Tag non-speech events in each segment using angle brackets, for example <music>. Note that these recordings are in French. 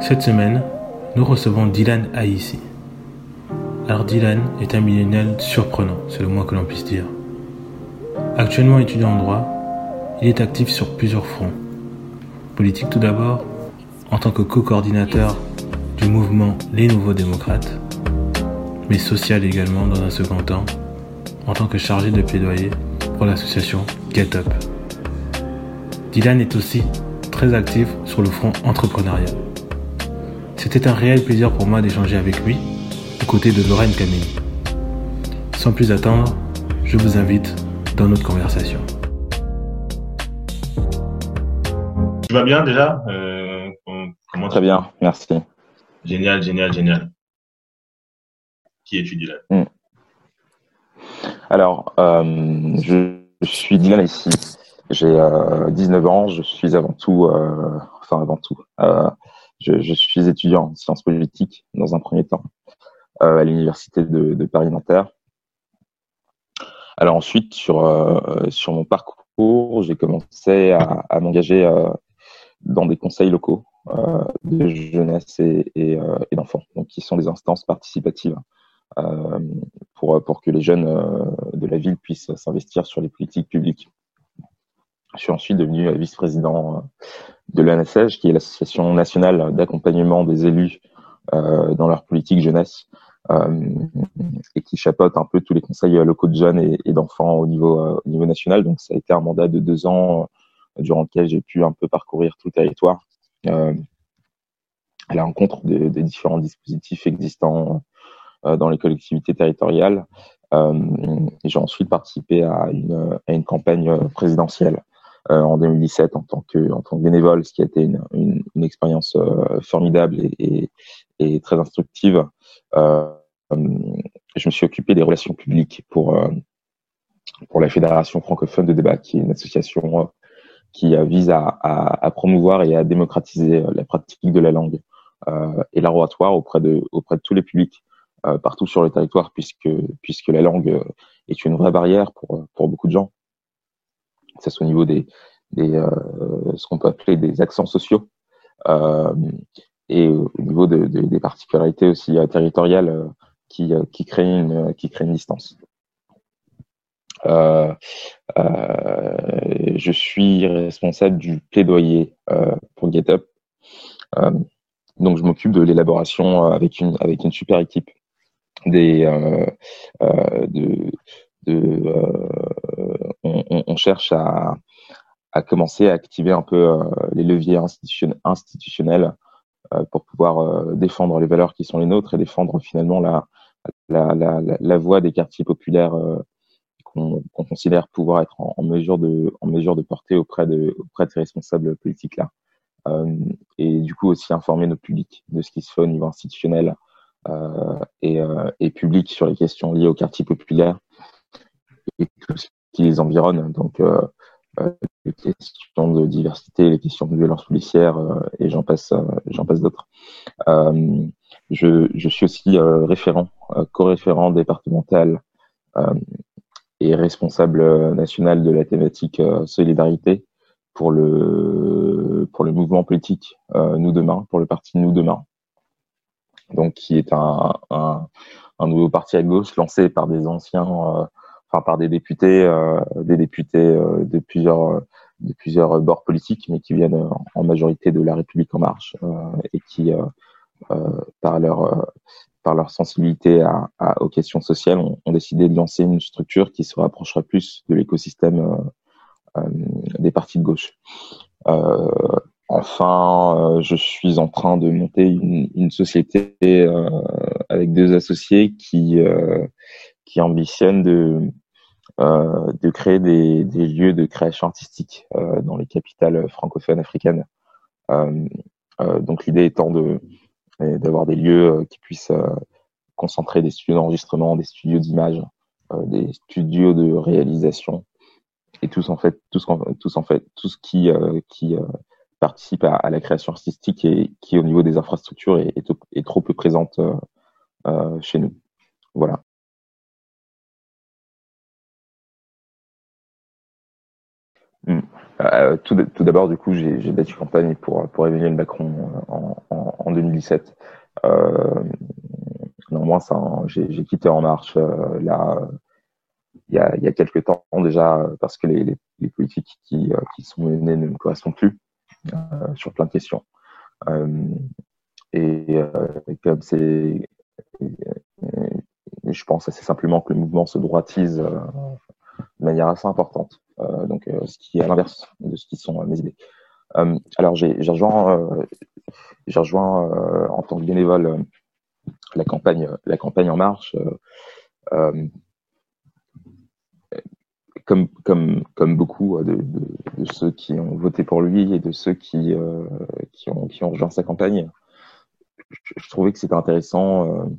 Cette semaine, nous recevons Dylan Aïssi. Alors Dylan est un millénial surprenant, c'est le moins que l'on puisse dire. Actuellement étudiant en droit, il est actif sur plusieurs fronts. Politique tout d'abord, en tant que co-coordinateur du mouvement Les Nouveaux Démocrates, mais social également dans un second temps, en tant que chargé de plaidoyer pour l'association Get Up. Dylan est aussi très actif sur le front entrepreneurial. C'était un réel plaisir pour moi d'échanger avec lui, aux côtés de Lorraine Camille. Sans plus attendre, je vous invite dans notre conversation. Tu vas bien déjà? Euh, comment Très bien, merci. Génial, génial, génial. Qui es-tu, Dylan hmm. Alors, euh, je, suis Dylan ici. J'ai 19 euh, ans, je suis avant tout, enfin avant tout, je, suis étudiant en sciences politiques dans un premier temps à l'université de, Paris-Nanterre. Alors ensuite, sur, sur mon parcours, j'ai commencé à, m'engager dans des conseils locaux euh, de jeunesse et, et, euh, et d'enfants, donc qui sont des instances participatives euh, pour, pour que les jeunes de la ville puissent s'investir sur les politiques publiques. Je suis ensuite devenu vice-président de l'ANSEJ, qui est l'Association nationale d'accompagnement des élus dans leur politique jeunesse, et qui chapeaute un peu tous les conseils locaux de jeunes et, d'enfants au niveau, au niveau national. Donc ça a été un mandat de deux ans durant lequel j'ai pu un peu parcourir tout le territoire euh, à la rencontre des, différents dispositifs existants euh, dans les collectivités territoriales. Euh, j'ai ensuite participé à une, à une campagne présidentielle en 2017 en tant que en tant que bénévole, ce qui a été une, une, une expérience formidable et, et, et, très instructive. Euh, je me suis occupé des relations publiques pour pour la Fédération francophone de débat, qui est une association qui euh, vise à, à, à, promouvoir et à démocratiser euh, la pratique de la langue euh, et l'oratoire auprès de, auprès de tous les publics euh, partout sur le territoire, puisque, puisque la langue est une vraie barrière pour, pour beaucoup de gens, que ce soit au niveau des, des ce qu'on peut appeler des accents sociaux et au niveau de, de, des particularités aussi territoriales qui, créent une, distance. Euh, euh, je suis responsable du plaidoyer euh, pour GetUp. donc, je m'occupe de l'élaboration avec une, super équipe de on, cherche à, commencer à activer un peu les leviers institutionnels pour pouvoir défendre les valeurs qui sont les nôtres et défendre finalement la, voix des quartiers populaires qu'on considère pouvoir être en, mesure de, porter auprès de, ces responsables politiques-là. Euh, et du coup aussi informer nos publics de ce qui se fait au niveau institutionnel euh, et, euh, public sur les questions liées au quartier populaire et tout ce qui les environne. Donc euh, euh, les questions de diversité, les questions de violence policière et j'en passe, j'en passe d'autres. je, je suis aussi référent, co-référent départemental et responsable euh, national de la thématique euh, solidarité pour le pour le mouvement politique euh, Nous Demain, pour le parti Nous Demain, donc qui est un, un, un, nouveau parti à gauche lancé par des anciens, enfin par des députés, des députés de plusieurs de plusieurs bords politiques, mais qui viennent en majorité de la République en marche et qui par leur par leur sensibilité à, à, aux questions sociales, ont, ont, décidé de lancer une structure qui se rapprocherait plus de l'écosystème euh, euh, des partis de gauche. Euh, enfin, euh, je suis en train de monter une, une société euh, avec deux associés qui, qui ambitionnent de, de créer des, lieux de création artistique dans les capitales francophones africaines. donc l'idée étant d'avoir des lieux euh, qui puissent euh, concentrer des studios d'enregistrement, des studios d'image, euh, des studios de réalisation et tous en fait tout ce qui qui participe à, la création artistique et qui au niveau des infrastructures est, trop peu présente euh, chez nous. Voilà. Hmm. tout, d'abord, du coup, j'ai battu campagne pour, pour Emmanuel Macron en, en, en 2017. Euh, néanmoins, j'ai quitté En Marche là, il y, a, quelques temps déjà, parce que les, politiques qui, sont menées ne me correspondent plus sur plein de questions. et comme c'est je pense assez simplement que le mouvement se droitise de manière assez importante. Euh, donc, euh, ce qui est à l'inverse de ce qui sont mes idées. Euh, alors, j'ai rejoint, rejoint en tant que bénévole la campagne, la campagne en marche. Comme, beaucoup de, ceux qui ont voté pour lui et de ceux qui, ont, qui ont rejoint sa campagne, je trouvais que c'était intéressant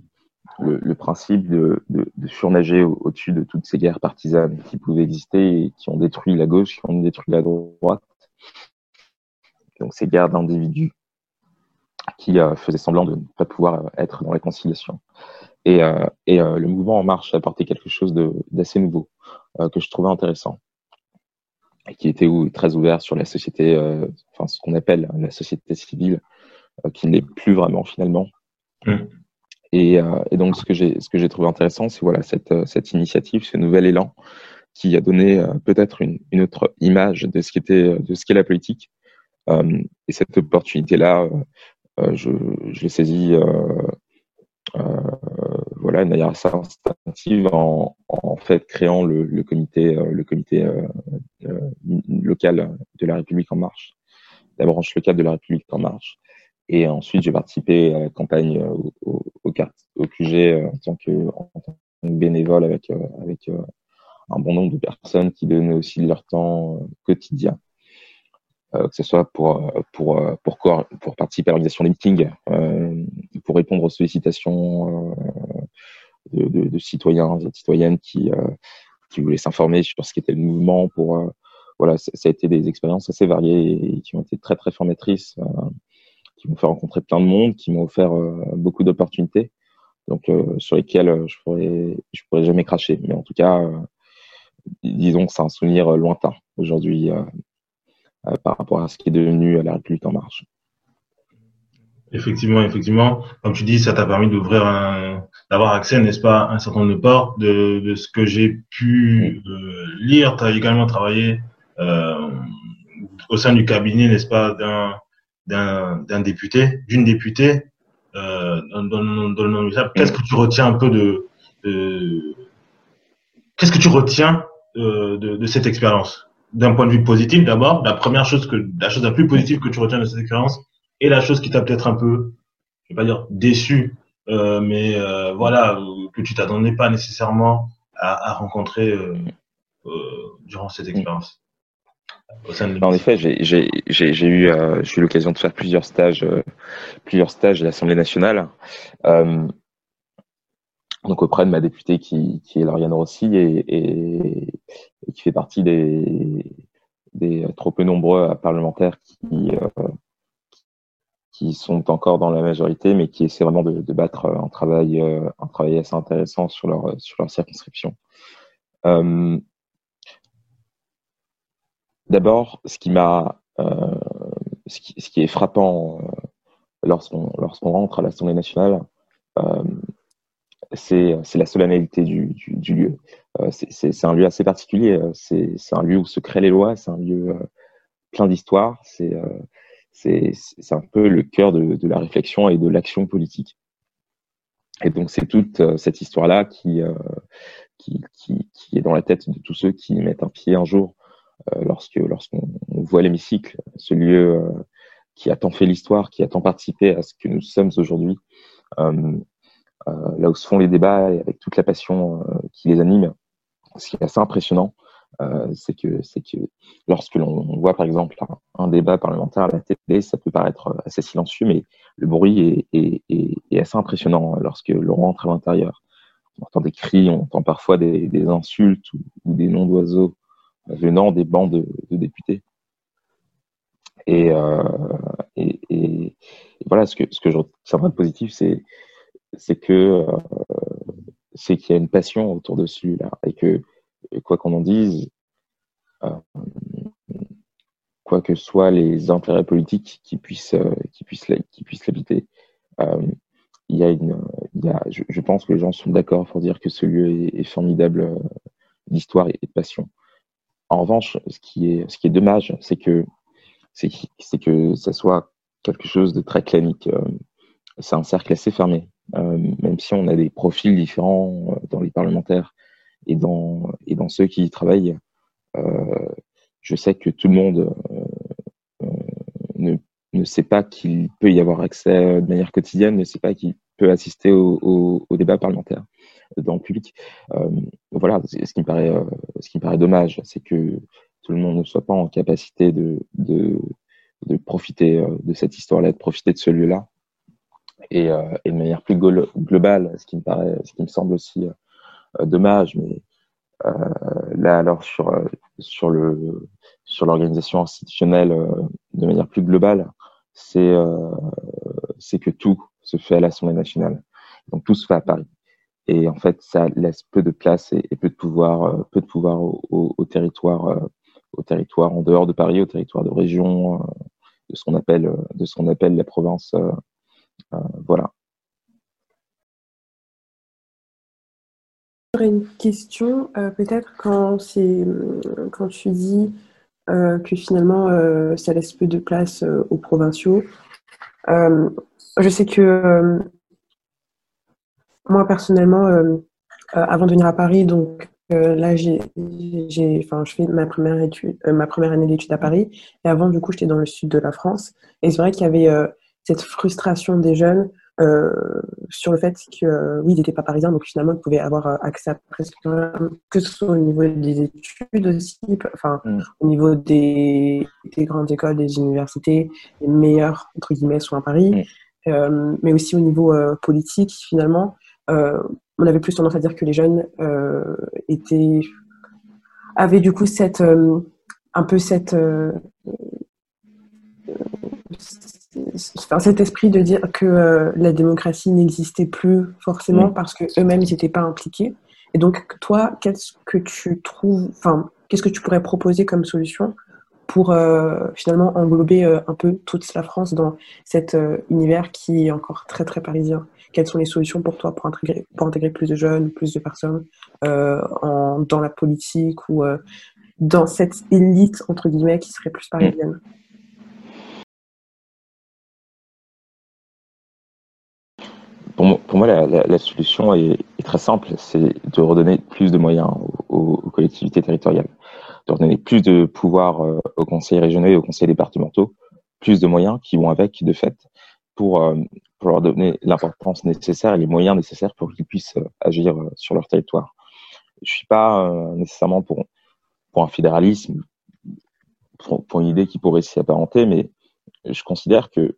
le, principe de, surnager au-dessus de toutes ces guerres partisanes qui pouvaient exister et qui ont détruit la gauche, qui ont détruit la droite. Donc ces guerres d'individus qui euh, faisaient semblant de ne pas pouvoir euh, être dans la conciliation. Et, euh, le mouvement En Marche a apporté quelque chose d'assez nouveau que je trouvais intéressant et qui était très ouvert sur la société, enfin ce qu'on appelle la société civile, qui n'est plus vraiment finalement. Mmh. Et, euh, et, donc, ce que j'ai, trouvé intéressant, c'est voilà cette, euh, initiative, ce nouvel élan qui a donné euh, peut-être une, autre image de ce qu'était, de ce qu'est la politique. Et cette opportunité-là, je, l'ai saisie, voilà, de manière assez instinctive en, fait créant le comité, le comité local de la République en marche, la branche locale de la République en marche. Et ensuite, j'ai participé à la campagne euh, au, au, QG euh, en tant que, bénévole avec, euh, avec un bon nombre de personnes qui donnaient aussi leur temps quotidien. Que ce soit pour, pour, pour, pour participer à l'organisation des meetings, pour répondre aux sollicitations de, citoyens et citoyennes qui, qui voulaient s'informer sur ce qu'était le mouvement. Pour, voilà, ça a été des expériences assez variées et qui ont été très, très formatrices qui m'ont fait rencontrer plein de monde, qui m'ont offert euh, beaucoup d'opportunités, donc euh, sur lesquelles euh, je pourrais, je pourrais jamais cracher. Mais en tout cas, disons que c'est un souvenir lointain aujourd'hui par rapport à ce qui est devenu la République en marche. Effectivement, effectivement. Comme tu dis, ça t'a permis d'ouvrir un, d'avoir accès, n'est-ce pas, à un certain nombre de portes. De, de ce que j'ai pu lire, tu as également travaillé euh, au sein du cabinet, n'est-ce pas, d'un d'un député, d'une députée euh, dans, dans, dans, le Qu'est-ce que tu retiens un peu de, de qu'est-ce que tu retiens euh, de, de, cette expérience? D'un point de vue positif d'abord la première chose que la chose la plus positive que tu retiens de cette expérience et la chose qui t'a peut-être un peu je vais pas dire déçu euh, mais euh, voilà que tu t'attendais pas nécessairement à, à rencontrer euh, euh, durant cette expérience en effet, j'ai eu, euh, eu l'occasion de faire plusieurs stages, euh, plusieurs stages à l'Assemblée nationale, euh, donc auprès de ma députée qui, qui est Lauriane Rossi et, et, qui fait partie des, des trop peu nombreux parlementaires qui, euh, qui sont encore dans la majorité, mais qui essaient vraiment de, de battre un travail, un travail assez intéressant sur leur, sur leur circonscription. Euh, D'abord, ce qui m'a, euh, ce, qui, est frappant euh, lorsqu'on rentre à l'Assemblée nationale, euh, c'est la solennalité du, lieu. C'est un lieu assez particulier. C'est un lieu où se créent les lois. C'est un lieu plein d'histoire. C'est un peu le cœur de, la réflexion et de l'action politique. Et donc c'est toute cette histoire-là qui, est dans la tête de tous ceux qui mettent un pied un jour lorsque lorsqu'on voit l'hémicycle, ce lieu euh, qui a tant fait l'histoire, qui a tant participé à ce que nous sommes aujourd'hui, euh, là où se font les débats et avec toute la passion qui les anime, ce qui est assez impressionnant, euh, c'est que c'est que lorsque l'on voit par exemple un, débat parlementaire à la télé, ça peut paraître assez silencieux, mais le bruit est, est, est, est assez impressionnant lorsque l'on rentre à l'intérieur. On entend des cris, on entend parfois des, des insultes ou, ou des noms d'oiseaux venant des bancs de, députés. Et, euh, et, voilà, ce que, ce que je retiendrai de positif, c'est, que euh, c'est qu'il y a une passion autour de celui-là et que quoi qu'on en dise, euh, quoi que soient les intérêts politiques qui puissent, qui puissent, qui puissent l'habiter. il y a une, il y a, je, pense que les gens sont d'accord pour dire que ce lieu est, formidable d'histoire et, de passion. En revanche, ce qui est, ce qui est dommage, c'est que, c'est que ça soit quelque chose de très clinique. c'est un cercle assez fermé. même si on a des profils différents dans les parlementaires et dans, et dans ceux qui y travaillent, euh, je sais que tout le monde euh, ne, ne, sait pas qu'il peut y avoir accès de manière quotidienne, ne sait pas qu'il peut assister au, au, au, débat parlementaire dans le public. Euh, voilà, ce qui me paraît, ce qui me paraît dommage, c'est que tout le monde ne soit pas en capacité de, profiter de cette histoire-là, de profiter de ce lieu-là. Et, de manière plus globale, ce qui me semble aussi dommage, mais euh, là, alors sur euh, l'organisation institutionnelle euh, de manière plus globale, c'est c'est que tout se fait à l'Assemblée nationale. Donc tout se fait à Paris. Et en fait, ça laisse peu de place et, peu de pouvoir, peu de pouvoir au, territoire, au territoire en dehors de Paris, au territoire de région, de ce qu'on appelle, de ce qu'on appelle la province. voilà. J'aurais une question, euh, peut-être quand c'est quand tu dis euh, que finalement euh, ça laisse peu de place aux provinciaux. je sais que moi personnellement, avant de venir à Paris, donc là j'ai, enfin je fais ma première étude, ma première année d'études à Paris, et avant du coup j'étais dans le sud de la France, et c'est vrai qu'il y avait cette frustration des jeunes euh, sur le fait que euh, oui, ils n'étaient pas parisiens, donc finalement, ils pouvaient avoir euh, accès à presque que ce soit au niveau des études aussi, enfin, mm. au niveau des, des, grandes écoles, des universités, les meilleurs, entre guillemets, sont à Paris, mm. mais aussi au niveau politique, finalement. On avait plus tendance à dire que les jeunes étaient avaient du coup cette un peu cette cet esprit de dire que euh, la démocratie n'existait plus forcément parce que eux-mêmes n'étaient pas impliqués. Et donc toi, qu'est-ce que tu trouves, enfin, qu'est-ce que tu pourrais proposer comme solution pour euh, finalement englober euh, un peu toute la France dans cet univers qui est encore très très parisien? Quelles sont les solutions pour toi pour intégrer, pour intégrer plus de jeunes, plus de personnes en, dans la politique ou dans cette élite entre guillemets qui serait plus parisienne? Pour, moi, la, solution est, très simple, c'est de redonner plus de moyens aux, collectivités territoriales, de redonner plus de pouvoir euh, aux conseils régionaux et aux conseils départementaux, plus de moyens qui vont avec, de fait, pour, euh, pour leur donner l'importance nécessaire et les moyens nécessaires pour qu'ils puissent euh, agir sur leur territoire. Je suis pas nécessairement pour, un fédéralisme, pour, une idée qui pourrait s'y apparenter, mais je considère que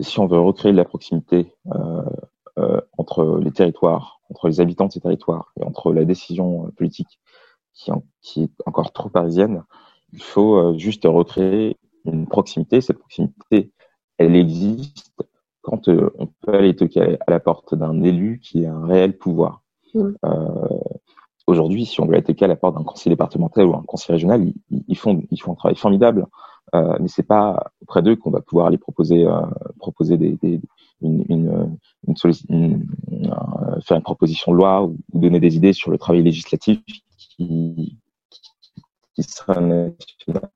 si on veut recréer de la proximité euh, euh, entre les territoires, entre les habitants de ces territoires et entre la décision euh, politique qui, est encore trop parisienne, il faut euh, juste recréer une proximité. Cette proximité, elle existe quand on peut aller toquer à la porte d'un élu qui a un réel pouvoir. Mmh. Euh, Aujourd'hui, si on veut aller toquer à la porte d'un conseil départemental ou un conseil régional, ils, ils, font, ils font un travail formidable, euh, mais c'est pas auprès d'eux qu'on va pouvoir aller proposer, euh, proposer des, des, une, une, une, euh, faire une proposition de loi ou donner des idées sur le travail législatif qui, qui sera national.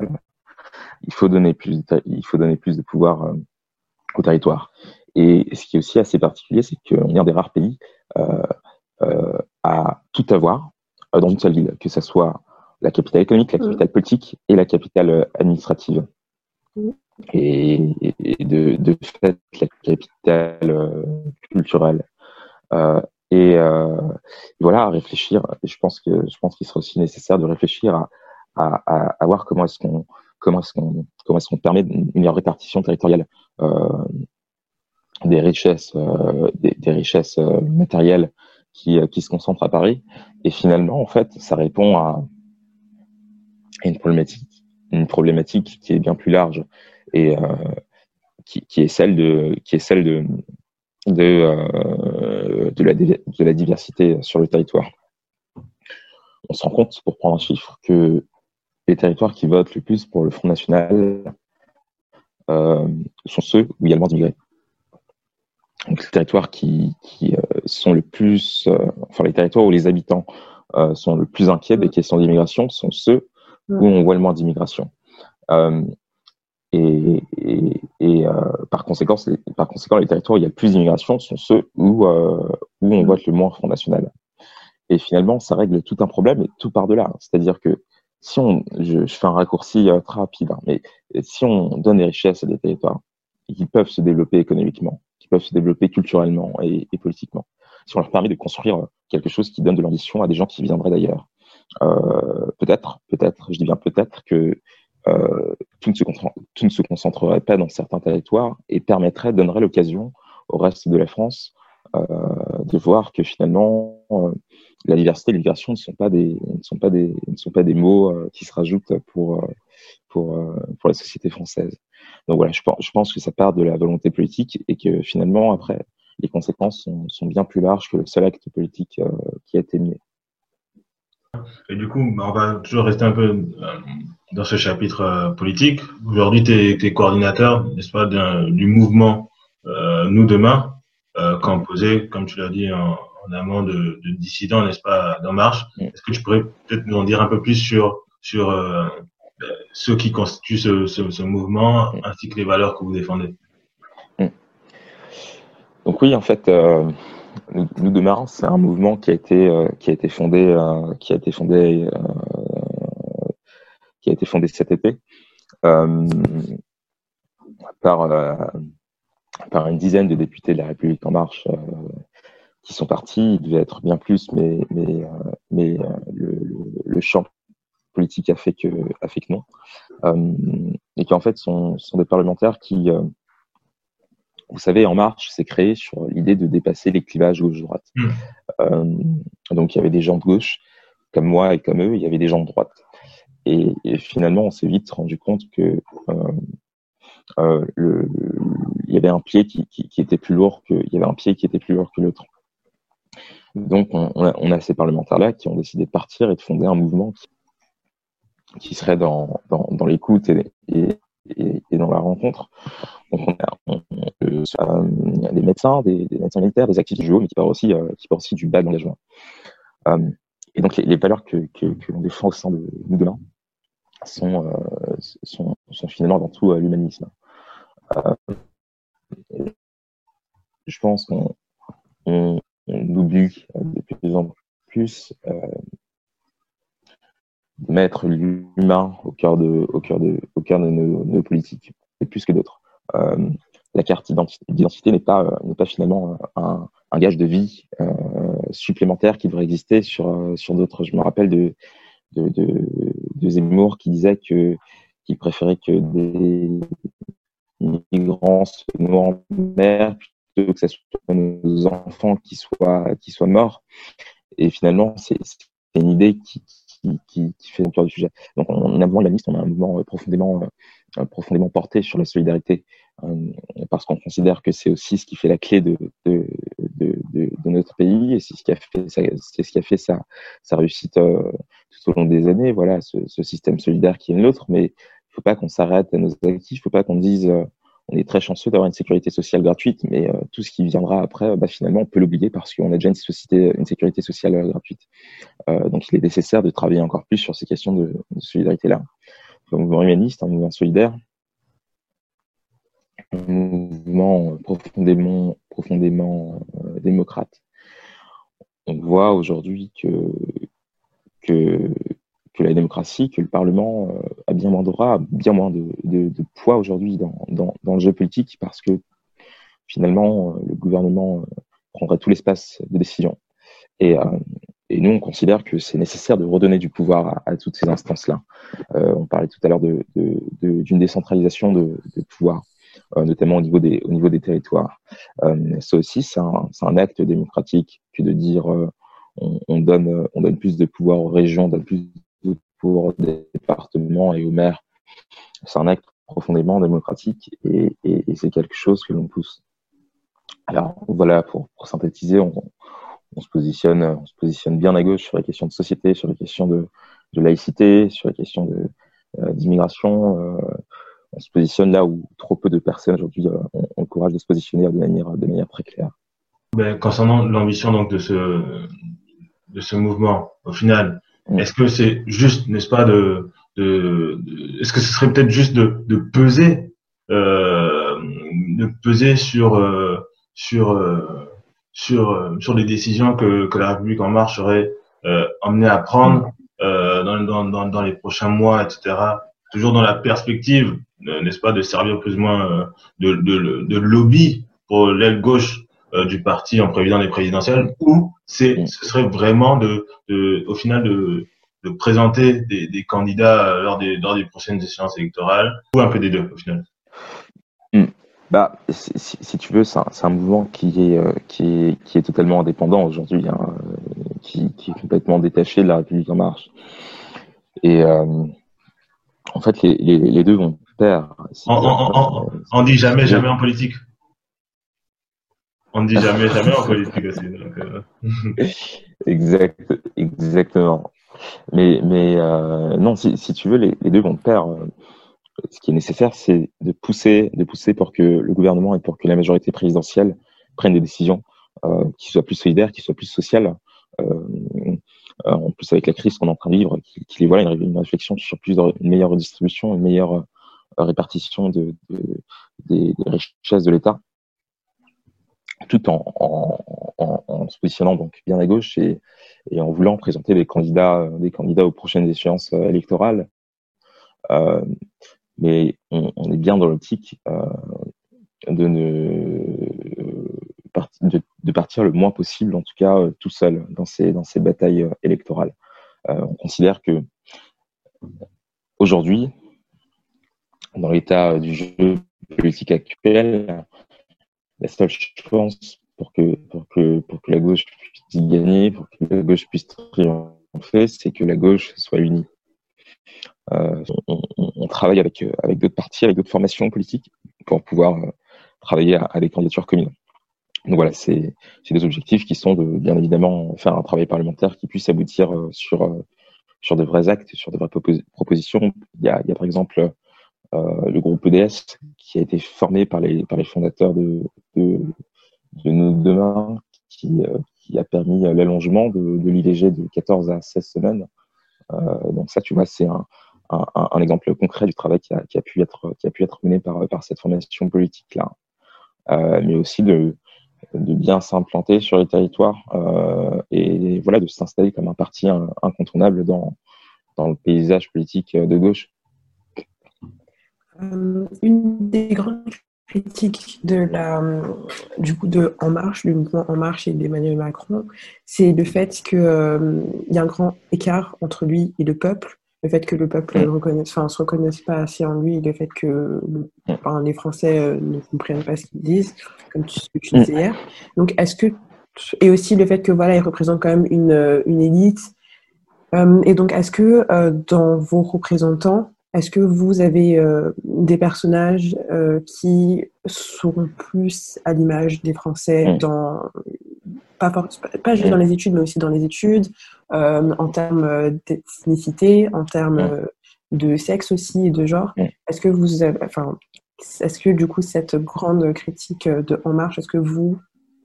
Il faut donner plus, de, il faut donner plus de pouvoir euh, au territoire. Et ce qui est aussi assez particulier, c'est qu'on est un des rares pays euh, euh, à tout avoir dans une seule ville, que ce soit la capitale économique, la capitale politique et la capitale administrative. Et, de, de, fait, la capitale euh, culturelle. Euh, et euh, voilà, à réfléchir. Je pense que je pense qu'il sera aussi nécessaire de réfléchir à, à, à, voir comment est-ce qu'on comment est-ce qu'on comment est-ce qu'on permet une meilleure répartition territoriale euh, des richesses euh, des, richesses matérielles qui qui se concentrent à Paris. Et finalement, en fait, ça répond à une problématique qui est bien plus large et euh, qui, est celle euh, de la diversité sur le territoire. On se rend compte, pour prendre un chiffre, que les territoires qui votent le plus pour le Front National sont ceux où il y a le moins d'immigrés. Donc, les territoires qui, qui sont le plus, enfin les territoires où les habitants sont le plus inquiets des questions d'immigration sont ceux où on voit le moins d'immigration. Et, et, euh, par, conséquent, par conséquent, les territoires où il y a le plus d'immigration sont ceux où, euh, où on vote le moins Front National. Et finalement, ça règle tout un problème et tout par de là. C'est-à-dire que si on, je, je, fais un raccourci euh, très rapide, hein, mais si on donne des richesses à des territoires et qui peuvent se développer économiquement, qui peuvent se développer culturellement et, politiquement, si on leur permet de construire quelque chose qui donne de l'ambition à des gens qui viendraient d'ailleurs, euh, peut-être, peut-être, je dis bien peut-être que euh, tout, ne se tout, ne se concentrerait pas dans certains territoires et permettrait, donnerait l'occasion au reste de la France euh, de voir que finalement la diversité et l'immigration ne sont pas des ne sont pas des ne sont pas des mots qui se rajoutent pour pour pour la société française. Donc voilà, je pense, je pense que ça part de la volonté politique et que finalement après les conséquences sont, sont bien plus larges que le seul acte politique qui a été mené. Et du coup, bah, on va toujours rester un peu dans ce chapitre euh, politique. Aujourd'hui, tu es, coordinateur, n'est-ce pas, du mouvement euh, Nous Demain, euh, composé, comme tu l'as dit, en, en amont de, de, dissidents, n'est-ce pas, d'En Marche. Est-ce que tu pourrais peut-être nous en dire un peu plus sur, sur euh, ceux qui constituent ce, ce, ce, mouvement, ainsi que les valeurs que vous défendez. Donc oui, en fait, euh, nous, Demain, c'est un mouvement qui a été, euh, qui a été fondé, qui a été fondé qui a été fondé cet été euh, par, euh, par une dizaine de députés de la République en marche euh, qui sont partis. Il devait être bien plus, mais, mais, mais le, le, champ politique a fait que, a fait que non. et qui en fait sont, sont des parlementaires qui, vous savez, En Marche s'est créé sur l'idée de dépasser les clivages gauche-droite. Mmh. donc il y avait des gens de gauche, comme moi et comme eux, il y avait des gens de droite. Et, finalement, on s'est vite rendu compte que euh, euh, le, il y avait un pied qui, qui, qui, était plus lourd que, il y avait un pied qui était plus lourd que l'autre. Donc, on, on, a, on, a, ces parlementaires-là qui ont décidé de partir et de fonder un mouvement qui, qui serait dans, dans, l'écoute et, et, dans la rencontre. Donc, on a, euh, des médecins, des, médecins militaires, des activistes du haut, mais qui parlent aussi, euh, qui parlent aussi du bas. Euh, et donc, les, valeurs que, que, que l'on défend au sein de nous demain, sont, sont, sont, finalement avant tout l'humanisme. Je pense qu'on on, on oublie de plus en plus mettre l'humain au cœur de, au cœur de, au cœur de nos, nos politiques, et plus que d'autres. Euh, la carte d'identité n'est pas, n'est pas finalement un, un, gage de vie euh, supplémentaire qui devrait exister sur, sur d'autres. Je me rappelle de, de, de, de Zemmour qui disait que qu'il préférait que des migrants se noient en mer plutôt que ce soit nos enfants qui soient qui soient morts. Et finalement, c'est une idée qui, qui, fait le du sujet. Donc, on, a un mouvement on a un mouvement profondément euh, profondément porté sur la solidarité, euh, parce qu'on considère que c'est aussi ce qui fait la clé de, notre pays et c'est ce qui a fait, sa, réussite euh, tout au long des années. Voilà, ce, système solidaire qui est le nôtre, mais il faut pas qu'on s'arrête à nos actifs, il faut pas qu'on dise on est très chanceux d'avoir une sécurité sociale gratuite, mais euh, tout ce qui viendra après, bah, finalement, on peut l'oublier parce qu'on a déjà une, société, une sécurité sociale euh, gratuite. Euh, donc, il est nécessaire de travailler encore plus sur ces questions de, solidarité-là. Un mouvement humaniste, un mouvement solidaire, un mouvement profondément, profondément démocrate. On voit aujourd'hui que, que la démocratie, que le Parlement euh, a bien moins de droits, bien moins de, poids aujourd'hui dans, dans, le jeu politique parce que finalement, euh, le gouvernement prendrait tout l'espace de décision. Et, nous, on considère que c'est nécessaire de redonner du pouvoir à, toutes ces instances-là. Euh, on parlait tout à l'heure d'une décentralisation de, pouvoir. Euh, notamment au niveau des, au niveau des territoires. Euh, ça aussi, c'est un, acte démocratique que de dire euh, on, on, donne, on donne plus de pouvoir aux régions, on donne plus de pouvoir aux départements et aux maires. C'est un acte profondément démocratique et, c'est quelque chose que l'on pousse. Alors voilà, pour, pour synthétiser, on, se positionne, on se positionne bien à gauche sur les questions de société, sur les questions de, laïcité, sur les questions de d'immigration. on se positionne là où trop peu de personnes aujourd'hui ont, le courage de se positionner de manière, de manière très claire. Ben, concernant l'ambition donc de ce de ce mouvement, au final. Est-ce que c'est juste, n'est-ce pas, de, de, est-ce que ce serait peut-être juste de, de peser, euh, de peser sur euh, sur euh, sur euh, sur les décisions que que la République en marche serait euh, emmenée à prendre euh, dans, dans, dans, dans les prochains mois, etc. Toujours dans la perspective, n'est-ce pas, de servir plus ou moins de, de, de lobby pour l'aile gauche euh, du parti en président des présidentielles ou c'est ce serait vraiment de, de au final de, de présenter des, des candidats euh, lors des lors des prochaines échéances électorales ou un peu des deux au final. Hmm. bah si, si, tu veux c'est un, un, mouvement qui est euh, qui est qui est totalement indépendant aujourd'hui hein, qui, qui, est complètement détaché de la République en marche. Et euh, en fait les, les, les deux vont perdre. On, on, on, on dit jamais jamais en politique on ne dit jamais jamais en politique aussi. Euh. <laughs> exact, exactement. Mais, mais euh, non, si, tu veux, les, deux vont de pair. Euh, ce qui est nécessaire, c'est de pousser, de pousser pour que le gouvernement et pour que la majorité présidentielle prennent des décisions qui soient plus solidaires, qui soient plus sociales. En plus, avec la crise qu'on est en train de vivre, qu'il y ait voilà, une, réflexion sur plus une meilleure redistribution, une meilleure répartition de, de, des richesses de l'État tout en, se positionnant donc bien à gauche et, en voulant présenter des candidats, des candidats aux prochaines échéances euh, électorales. Euh, mais on, est bien dans l'optique euh, de, ne, de, partir le moins possible, en tout cas euh, tout seul, dans ces, dans ces batailles euh, électorales. on considère que aujourd'hui, dans l'état du jeu politique actuel, la seule chance pour que, pour que, pour que la gauche puisse gagner, pour que la gauche puisse triompher, c'est que la gauche soit unie. Euh, on, travaille avec, avec d'autres partis, avec d'autres formations politiques pour pouvoir euh, travailler à, des candidatures communes. Donc voilà, c'est des objectifs qui sont de bien évidemment faire un travail parlementaire qui puisse aboutir euh, sur, euh, sur de vrais actes, sur de vraies propositions. Il y a, il y a par exemple euh, le groupe EDS qui a été formé par les, par les fondateurs de, de, de Nos Demain, qui, euh, qui a permis l'allongement de, de l'IVG de 14 à 16 semaines. Euh, donc ça, tu vois, c'est un, un, un, exemple concret du travail qui a, qui a, pu, être, qui a pu être mené par, par cette formation politique-là. Euh, mais aussi de, de bien s'implanter sur les territoires euh, et voilà de s'installer comme un parti incontournable dans, dans le paysage politique de gauche. Euh, une des grandes critiques de la, du coup de En Marche, du mouvement En Marche et d'Emmanuel Macron, c'est le fait qu'il euh, y a un grand écart entre lui et le peuple. Le fait que le peuple ne reconnaisse, enfin, se reconnaisse pas assez en lui, le fait que enfin, les Français euh, ne comprennent pas ce qu'ils disent, comme tu, ce que tu disais hier. Donc, est-ce que et aussi le fait que voilà, il représente quand même une, une élite. Euh, et donc, est-ce que euh, dans vos représentants, est-ce que vous avez euh, des personnages euh, qui seront plus à l'image des Français mm. dans pas, pas juste mm. dans les études, mais aussi dans les études, euh, en termes d'ethnicité, en termes mm. de sexe aussi et de genre? Est-ce que vous avez, enfin, est-ce que du coup cette grande critique de En Marche, est-ce que vous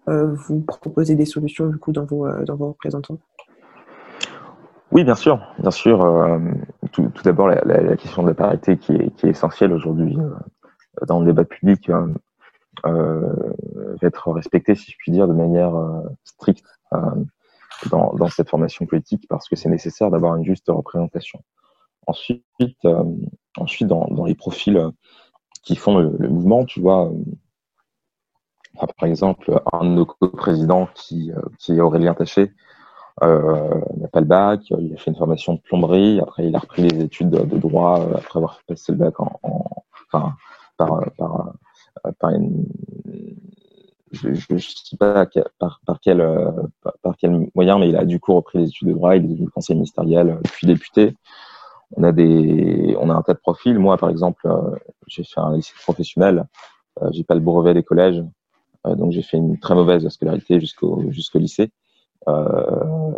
vous proposez des solutions du coup dans vos dans vos représentants? Oui, bien sûr, bien sûr. Euh, tout, d'abord, la, question de la parité qui est, essentielle aujourd'hui euh, dans le débat public euh, va être respectée, si je puis dire, de manière stricte dans, cette formation politique parce que c'est nécessaire d'avoir une juste représentation. Ensuite, ensuite dans, les profils qui font le, le mouvement, tu vois, par exemple, un de nos co-présidents qui, qui est Aurélien Taché, euh, il n'a pas le bac, il a fait une formation de plomberie, après il a repris les études de, droit euh, après avoir passé le bac en, en enfin, par, par, euh, par une, je ne sais pas par, par, quel, par, quel moyen, mais il a du coup repris les études de droit, il est devenu conseiller ministériel, puis député. On a des, on a un tas de profils. Moi, par exemple, j'ai fait un lycée professionnel, j'ai pas le brevet des collèges, donc j'ai fait une très mauvaise scolarité jusqu'au jusqu'au lycée. Euh,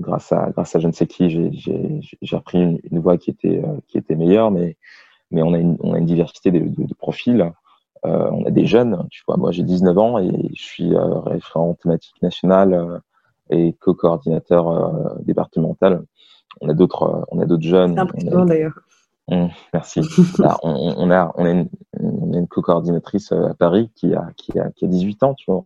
grâce à grâce à je ne sais qui, j'ai appris une, une, voie qui était qui était meilleure, mais mais on a une, on a une diversité de, de, de profils. Euh, on a des jeunes, tu vois, moi j'ai 19 ans et je suis euh, référent thématique national euh, et co-coordinateur départemental. On a d'autres, on a d'autres jeunes. D'ailleurs. Mmh, merci. <laughs> Là, on, on, a, on a une, une co-coordinatrice à Paris qui a, qui a, qui a 18 ans, tu vois.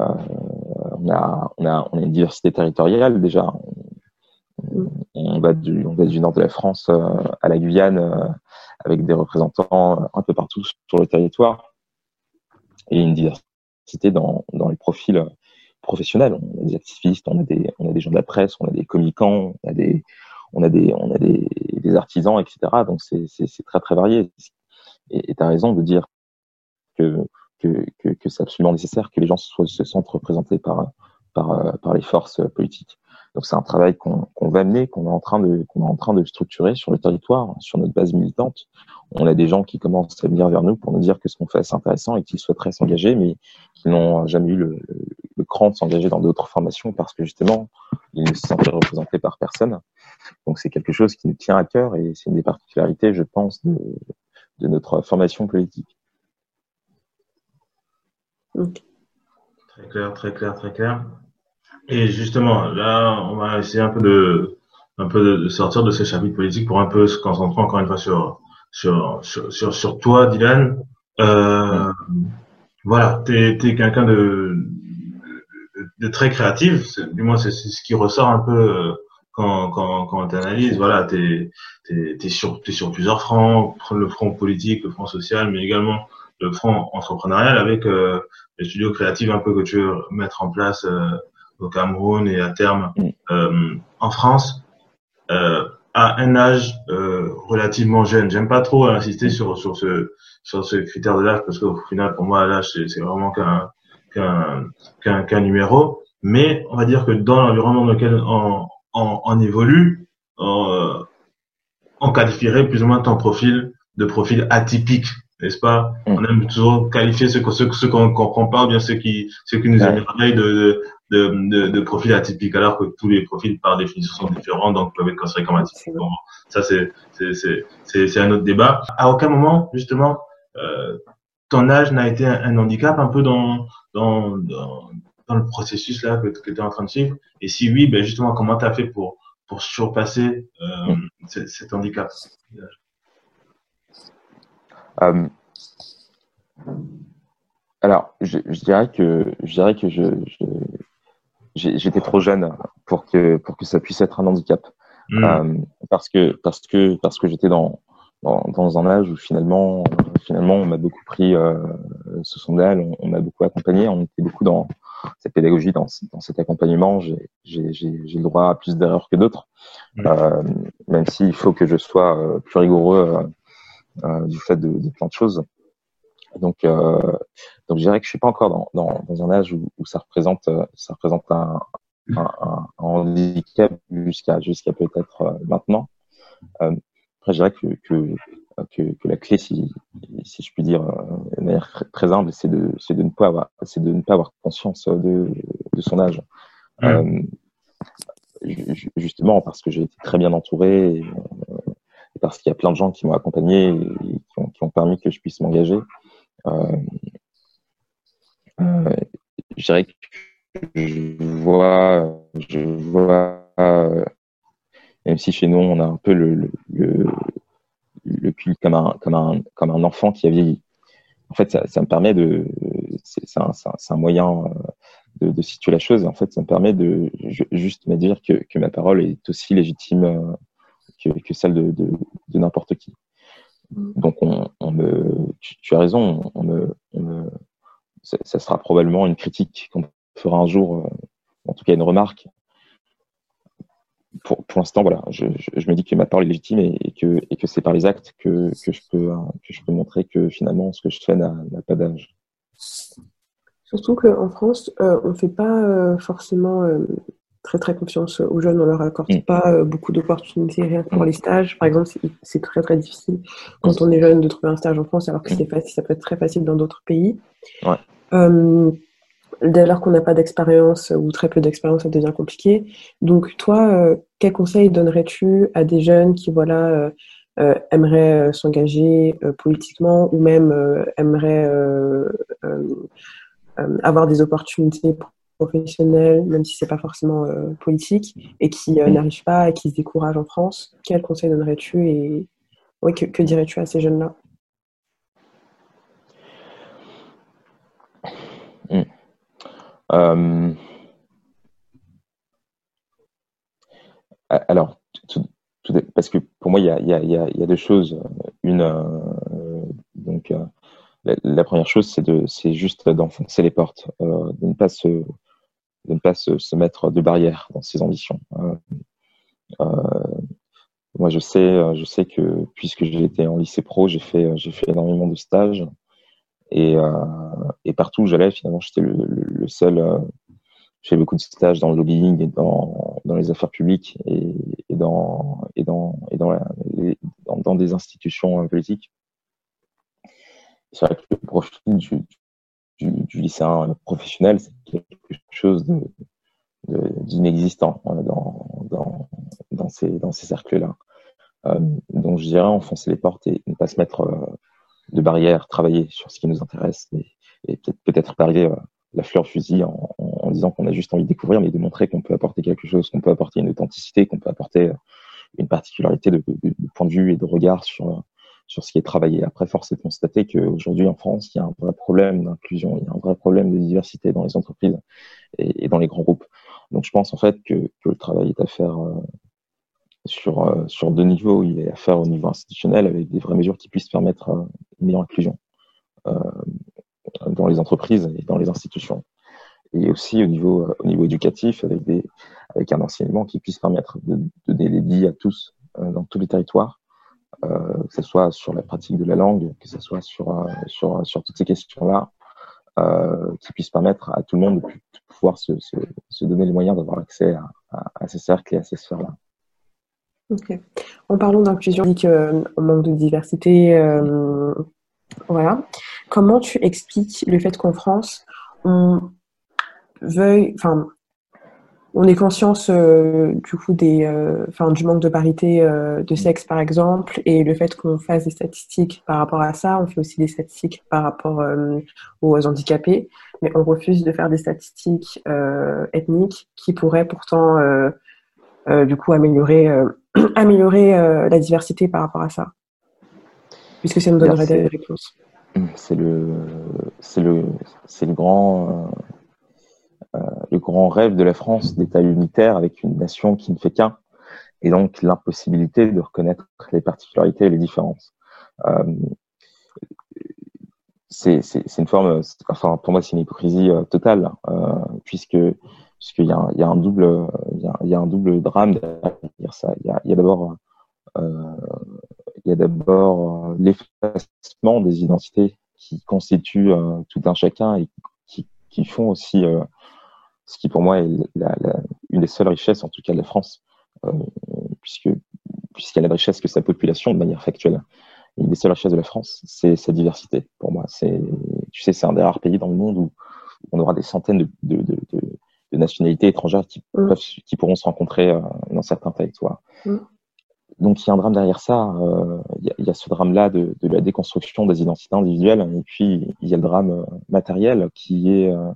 Euh, euh, on, a, on, a, on a une diversité territoriale déjà. On, va du, on va du nord de la France à la Guyane avec des représentants un peu partout sur le territoire et une diversité dans, dans les profils professionnels. On a des activistes, on a des, on a des gens de la presse, on a des communicants, on a des, on a des, on a des, des artisans, etc. Donc c'est très très varié. Et tu as raison de dire que, que, que, que c'est absolument nécessaire que les gens soient, se sentent représentés par, par, par les forces politiques. Donc c'est un travail qu'on va mener, qu'on est en train de qu'on est en train de structurer sur le territoire, sur notre base militante. On a des gens qui commencent à venir vers nous pour nous dire que ce qu'on fait c'est intéressant et qu'ils souhaiteraient s'engager, mais qui n'ont jamais eu le, le, cran de s'engager dans d'autres formations parce que justement ils ne se sentent représentés par personne. Donc c'est quelque chose qui nous tient à cœur et c'est une des particularités, je pense, de, de notre formation politique. Très clair, très clair, très clair. Et justement, là, on va essayer un peu de, sortir de ces chapitres politiques pour un peu se concentrer encore une fois sur, toi, Dylan. Euh, voilà, t'es es, quelqu'un de, très créatif. Du moins, c'est ce qui ressort un peu euh, quand, quand, tu analyses. Voilà, sur, es sur plusieurs fronts, le front politique, le front social, mais également le front entrepreneurial avec euh, les studios créatifs un peu que tu veux mettre en place euh, au Cameroun et à terme mm. euh, en France euh, à un âge euh, relativement jeune. J'aime pas trop insister mm. sur sur ce sur ce critère de l'âge parce qu'au final pour moi l'âge c'est vraiment qu'un qu'un qu'un numéro. Mais on va dire que dans l'environnement dans lequel on, on, on évolue, on, on qualifierait plus ou moins ton profil de profil atypique n'est-ce pas mm. On aime toujours qualifier ceux, ceux, ceux qu'on ne comprend pas ou bien ceux qui, ceux qui nous émerveillent de, de, de, de, profils atypiques, alors que tous les profils par définition sont différents, donc peuvent être considérés comme atypiques. Ça, c'est, un autre débat. À aucun moment, justement, euh, ton âge n'a été un, handicap un peu dans, dans, dans, dans le processus là que, que tu es en train de suivre? Et si oui, ben justement, comment tu as fait pour, pour surpasser euh, mm. cet handicap? Euh, alors, je, je, dirais que je dirais que je, j'étais trop jeune pour que pour que ça puisse être un handicap, mm. euh, parce que parce que parce que j'étais dans, dans, dans un âge où finalement finalement on m'a beaucoup pris euh, sous son aile, on, m'a beaucoup accompagné, on était beaucoup dans cette pédagogie, dans, dans cet accompagnement. J'ai le droit à plus d'erreurs que d'autres, mm. euh, même s'il faut que je sois euh, plus rigoureux du fait de, de, plein de choses. Donc, euh, donc je dirais que je suis pas encore dans, dans, dans un âge où, où, ça représente, ça représente un, un, un handicap jusqu'à jusqu'à peut-être euh, maintenant. Euh, après, je dirais que, que, que, que, la clé, si, si je puis dire de manière très humble, c'est de, c'est de ne pas avoir, c'est de ne pas avoir conscience de, de son âge. Mmh. justement parce que j'ai été très bien entouré. Parce qu'il y a plein de gens qui m'ont accompagné et qui ont, permis que je puisse m'engager. Euh, euh, je dirais que je vois, euh, même si chez nous on a un peu le, le, comme un, enfant qui a vieilli. En fait, ça, me permet de, c'est un, moyen de, de, situer la chose. En fait, ça me permet de juste me dire que, que ma parole est aussi légitime que, que celle de, de, de n'importe qui. Mm. Donc, on, on me, tu, tu, as raison, on me, on me, ça, ça, sera probablement une critique qu'on fera un jour, euh, en tout cas une remarque. Pour, pour l'instant, voilà, je, je, je, me dis que ma parole est légitime et, et que, et que c'est par les actes que, que, je peux, que je peux montrer que finalement ce que je fais n'a pas d'âge. Surtout qu'en France, euh, on ne fait pas euh, forcément euh, très très confiance aux jeunes, on leur accorde mm. pas euh, beaucoup d'opportunités rien pour les stages. Par exemple, c'est très très difficile quand on est jeune de trouver un stage en France, alors que c'est facile, ça peut être très facile dans d'autres pays. Ouais. Euh, dès lors qu'on n'a pas d'expérience ou très peu d'expérience, ça devient compliqué. Donc, toi, quel conseil donnerais-tu à des jeunes qui, voilà, aimeraient s'engager politiquement ou même aimeraient avoir des opportunités professionnels, même si c'est pas forcément euh, politique, et qui euh, n'arrivent pas et qui se découragent en France, quel conseil donnerais-tu et que, dirais-tu à ces jeunes-là? Hmm. euh, Alors, parce que pour moi, il y a, deux choses. Une, donc, la, première chose, c'est de, c'est juste d'enfoncer les portes, de ne pas se, de ne pas se, mettre de barrières dans ses ambitions. Euh, euh, moi, je sais, euh, je sais que puisque été en lycée pro, j'ai fait, j'ai fait énormément de stages et, et partout où j'allais, finalement, j'étais le, seul. j'ai beaucoup de stages dans le lobbying et dans, dans les affaires publiques et, et dans et dans et dans, dans, dans, des institutions politiques. C'est vrai que le profil du, du, lycéen professionnel, c'est quelque chose d'inexistant dans, dans, ces, dans ces cercles-là. Euh, donc je dirais enfoncer les portes et ne pas se mettre euh, de barrières, travailler sur ce qui nous intéresse et, peut-être peut-être euh, la fleur fusil en, en disant qu'on a juste envie de découvrir, mais de montrer qu'on peut apporter quelque chose, qu'on peut apporter une authenticité, qu'on peut apporter une particularité de, de, point de vue et de regard sur, sur ce qui est travaillé. Après, force est de constater qu'aujourd'hui en France, il y a un vrai problème d'inclusion, il y a un vrai problème de diversité dans les entreprises et, dans les grands groupes. Donc je pense en fait que, le travail est à faire euh, sur, euh, sur deux niveaux. Il est à faire au niveau institutionnel avec des vraies mesures qui puissent permettre euh, une meilleure inclusion dans les entreprises et dans les institutions. Et aussi au niveau, au niveau éducatif avec, un enseignement qui puisse permettre de, donner des à tous dans tous les territoires euh, que ce soit sur la pratique de la langue, que ce soit sur, euh, sur, sur toutes ces questions-là, euh, qui puissent permettre à tout le monde de, pouvoir se, se, donner les moyens d'avoir accès à, ces cercles et à ces sphères-là. Ok. En parlant d'inclusion, on dit qu'on manque de diversité. voilà. Comment tu expliques le fait qu'en France, on veuille, on est conscience euh, du coup des, euh, du manque de parité euh, de sexe par exemple et le fait qu'on fasse des statistiques par rapport à ça, on fait aussi des statistiques par rapport aux handicapés, mais on refuse de faire des statistiques ethniques qui pourraient pourtant du coup améliorer, <clears throat> améliorer la diversité par rapport à ça, puisque ça nous donnerait des réponses. C'est le, c'est le, c'est le grand euh, le grand rêve de la France d'État unitaire avec une nation qui ne fait qu'un, et donc l'impossibilité de reconnaître les particularités et les différences. Euh, c'est une forme, enfin pour moi c'est une hypocrisie euh, totale, euh, puisque puisqu'il y, y a un double, il y a, un double drame derrière ça. Il y a, d'abord il y a d'abord l'effacement des identités qui constituent tout un chacun et qui font aussi ce qui pour moi est la, une des seules richesses, en tout cas de la France, euh, puisque puisqu'il y a la richesse que sa population de manière factuelle. Une des seules richesses de la France, c'est sa diversité. Pour moi, c'est, tu sais, c'est un des rares pays dans le monde où on aura des centaines de, de, de, de nationalités étrangères qui, mm. qui pourront se rencontrer euh, dans certains territoires. Mm. Donc il y a un drame derrière ça. Euh, il, y a, ce drame-là de, la déconstruction des identités individuelles, et puis il y a le drame euh, matériel qui est euh,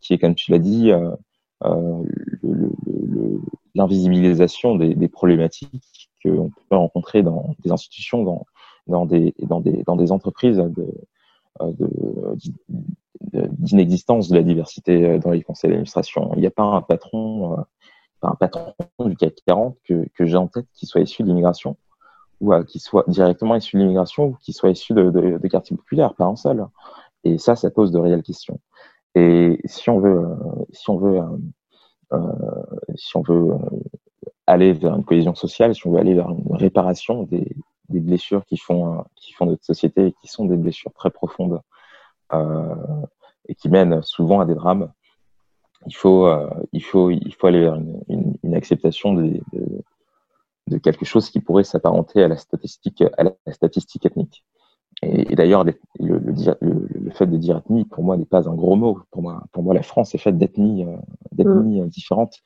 qui est, comme tu l'as dit, l'invisibilisation des, des, problématiques qu'on peut rencontrer dans des institutions, dans, dans, des, dans, des, dans des entreprises d'inexistence de, de la diversité dans les conseils d'administration. Il n'y a pas un patron, un patron du CAC 40 que, que j'ai en tête qui soit issu de l'immigration ou qui soit directement issu de l'immigration ou qui soit issu de, de, quartiers populaires, pas un seul. Et ça, ça pose de réelles questions. Et si on veut, si on veut, euh, si on veut aller vers une cohésion sociale, si on veut aller vers une réparation des, des blessures qui font, qui font notre société et qui sont des blessures très profondes euh, et qui mènent souvent à des drames, il faut, euh, il faut, il faut aller vers une, une, une acceptation de, de, de, quelque chose qui pourrait s'apparenter à la statistique, à la statistique ethnique. Et, et d'ailleurs, le, le, le, fait de dire ethnie, pour moi, n'est pas un gros mot. Pour moi, pour moi la France est faite d'ethnies mm. différentes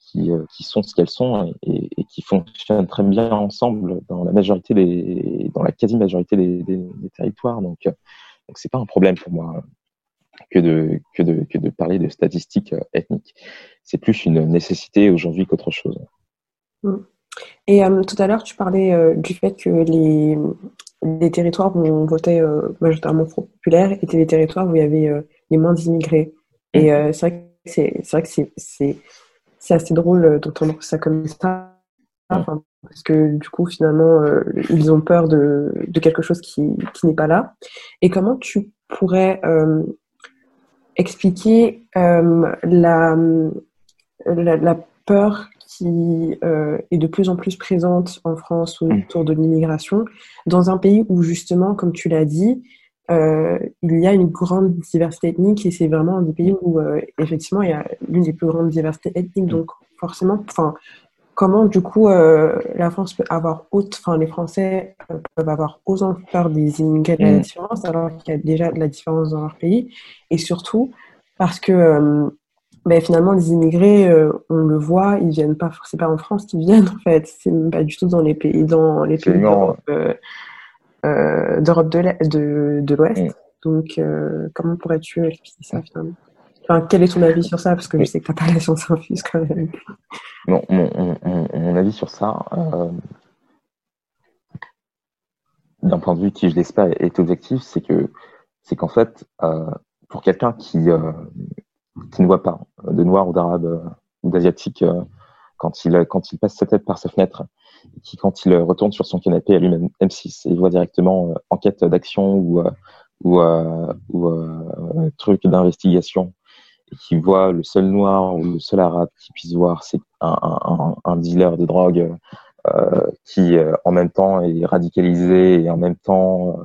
qui, qui, sont ce qu'elles sont et, qui fonctionnent très bien ensemble dans la majorité des, dans la quasi-majorité des, des, territoires. Donc, donc c'est pas un problème pour moi que de, que de, que de parler de statistiques ethniques. C'est plus une nécessité aujourd'hui qu'autre chose. Mm. Et euh, tout à l'heure, tu parlais euh, du fait que les, les territoires où on votait euh, majoritairement populaire étaient les territoires où il y avait les moins d'immigrés. Et c'est vrai que c'est c'est c'est assez drôle d'entendre ça comme ça, parce que du coup finalement ils ont peur de, de quelque chose qui, qui n'est pas là. Et comment tu pourrais expliquer la, la, la peur qui euh, est de plus en plus présente en France mm. autour de l'immigration, dans un pays où justement, comme tu l'as dit, euh, il y a une grande diversité ethnique et c'est vraiment un des pays où euh, effectivement il y a l'une des plus grandes diversités ethniques. Donc forcément, enfin, comment du coup la France peut avoir haute, enfin les Français peuvent avoir autant peur des immigrés de la différence alors qu'il y a déjà de la différence dans leur pays. Et surtout parce que ben, finalement, les immigrés, euh, on le voit, ils viennent pas, c'est pas en France qu'ils viennent en fait, c'est pas du tout dans les pays, dans les pays d'Europe euh, euh, de, de l'Ouest. Mm. Donc, comment pourrais-tu expliquer ça finalement? Enfin, Quel est ton avis sur ça? Parce que je sais que tu n'as pas la science infuse quand même. mon, mon, avis sur ça, d'un point de vue qui, je l'espère, est objectif, c'est que c'est qu'en fait, pour quelqu'un qui qui ne voit pas de noir ou d'arabe euh, ou d'asiatique euh, quand il, quand il passe sa tête par sa fenêtre, qui quand il retourne sur son canapé allume M6 et il voit directement euh, enquête d'action ou, ou, ou truc d'investigation et qui voit le seul noir ou le seul arabe qui puisse voir, c'est un, dealer de drogue euh, qui en même temps est radicalisé et en même temps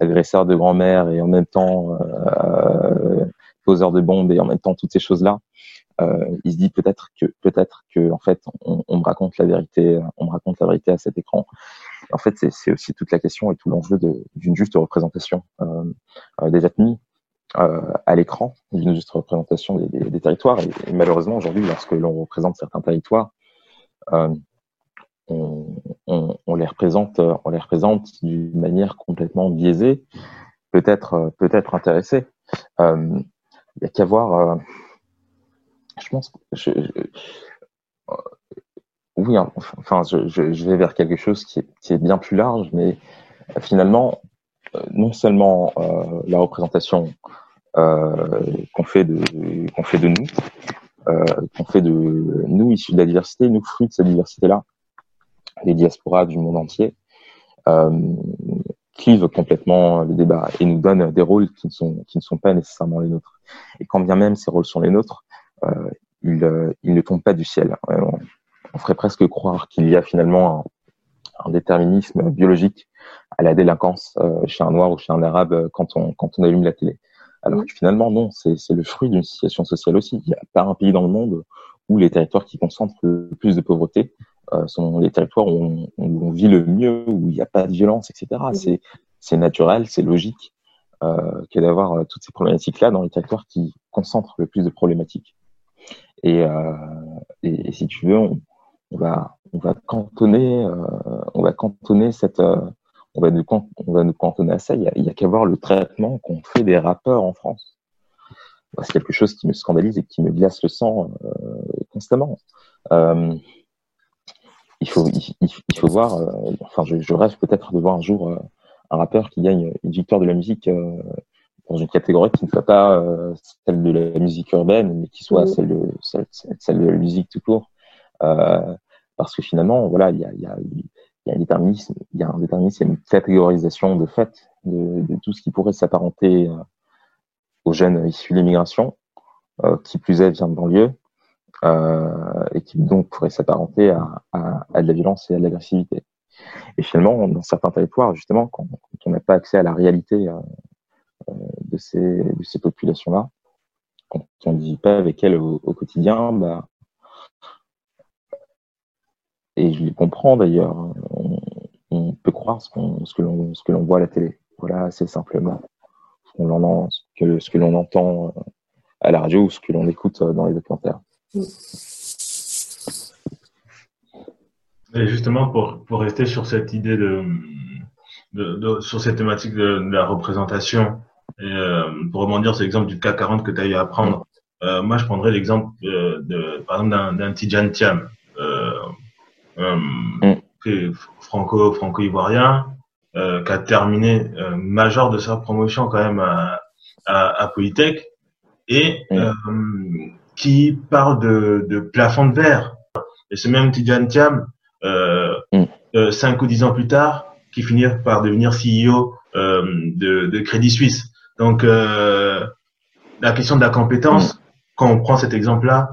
agresseur de grand-mère et en même temps euh, poseur de bombes et en même temps toutes ces choses-là, euh, il se dit peut-être que peut-être que en fait on, me raconte la vérité, on me raconte la vérité à cet écran. En fait, c'est aussi toute la question et tout l'enjeu d'une juste représentation euh, euh, des ethnies euh, à l'écran, d'une juste représentation des, territoires. Et, malheureusement aujourd'hui, lorsque l'on représente certains territoires, euh, on, les représente, on les représente d'une manière complètement biaisée, peut-être peut-être intéressée. Euh, il n'y a qu'à voir. Euh, je pense. Euh, oui, hein, enfin, je, vais vers quelque chose qui est, bien plus large, mais euh, finalement, non seulement la représentation qu'on fait de qu'on fait de nous, qu'on fait de nous issus de la diversité, nous fruits de cette diversité-là, les diasporas du monde entier, clivent complètement le débat et nous donnent des rôles qui ne sont, pas nécessairement les nôtres. Et quand bien même ces rôles sont les nôtres, euh, ils, euh, ne tombent pas du ciel. On, ferait presque croire qu'il y a finalement un, déterminisme biologique à la délinquance euh, chez un noir ou chez un arabe quand on allume la télé. Alors que finalement, non, c'est le fruit d'une situation sociale aussi. Il n'y a pas un pays dans le monde où les territoires qui concentrent le plus de pauvreté euh, sont les territoires où on, où on, vit le mieux, où il n'y a pas de violence, etc. C'est c'est naturel, c'est logique euh, que d'avoir euh, toutes ces problématiques-là dans les territoires qui concentrent le plus de problématiques. Et, euh, et, et si tu veux, on, on, va on va cantonner on va cantonner cette on va nous on va nous cantonner à ça. Il y a, qu'à voir le traitement qu'on fait des rappeurs en France. C'est quelque chose qui me scandalise et qui me glace le sang constamment. Euh, il faut, il, il faut voir, euh, enfin, je, je rêve peut-être de voir un jour euh, un rappeur qui gagne une victoire de la musique euh, dans une catégorie qui ne soit pas celle de la musique urbaine, mais qui soit celle, de, celle, celle de la musique tout court. parce que finalement, voilà, il y a, il y a, il y a un déterminisme, il y a un déterminisme, une catégorisation de fait de, tout ce qui pourrait s'apparenter aux jeunes issus de l'immigration, qui plus est vient de banlieue, euh, et qui donc pourrait s'apparenter à, de la violence et à de l'agressivité. Et finalement, dans certains territoires, justement, quand, on n'a pas accès à la réalité euh, euh de ces, de ces populations-là, quand on ne vit pas avec elles au, au quotidien, bah, et je les comprends d'ailleurs, on, peut croire ce, qu ce que l'on ce que l'on voit à la télé. voilà, assez simplement ce, que, ce que l'on entend euh, à la radio ou ce que l'on écoute euh, dans les documentaires. Et justement, pour, pour rester sur cette idée de, de, sur cette thématique de, la représentation, euh, pour rebondir sur l'exemple du cas 40 que tu as eu à prendre, moi je prendrais l'exemple de, par exemple d'un Tijan Thiam, mm. franco franco ivoirien, qui a terminé major de sa promotion quand même à, à, Polytech et euh, qui parle de, de plafond de verre. Et ce même Tidjane Thiam, euh, euh, cinq ou dix ans plus tard, qui finit par devenir CEO euh, de, de, Crédit Suisse. Donc, euh, la question de la compétence, quand on prend cet exemple-là,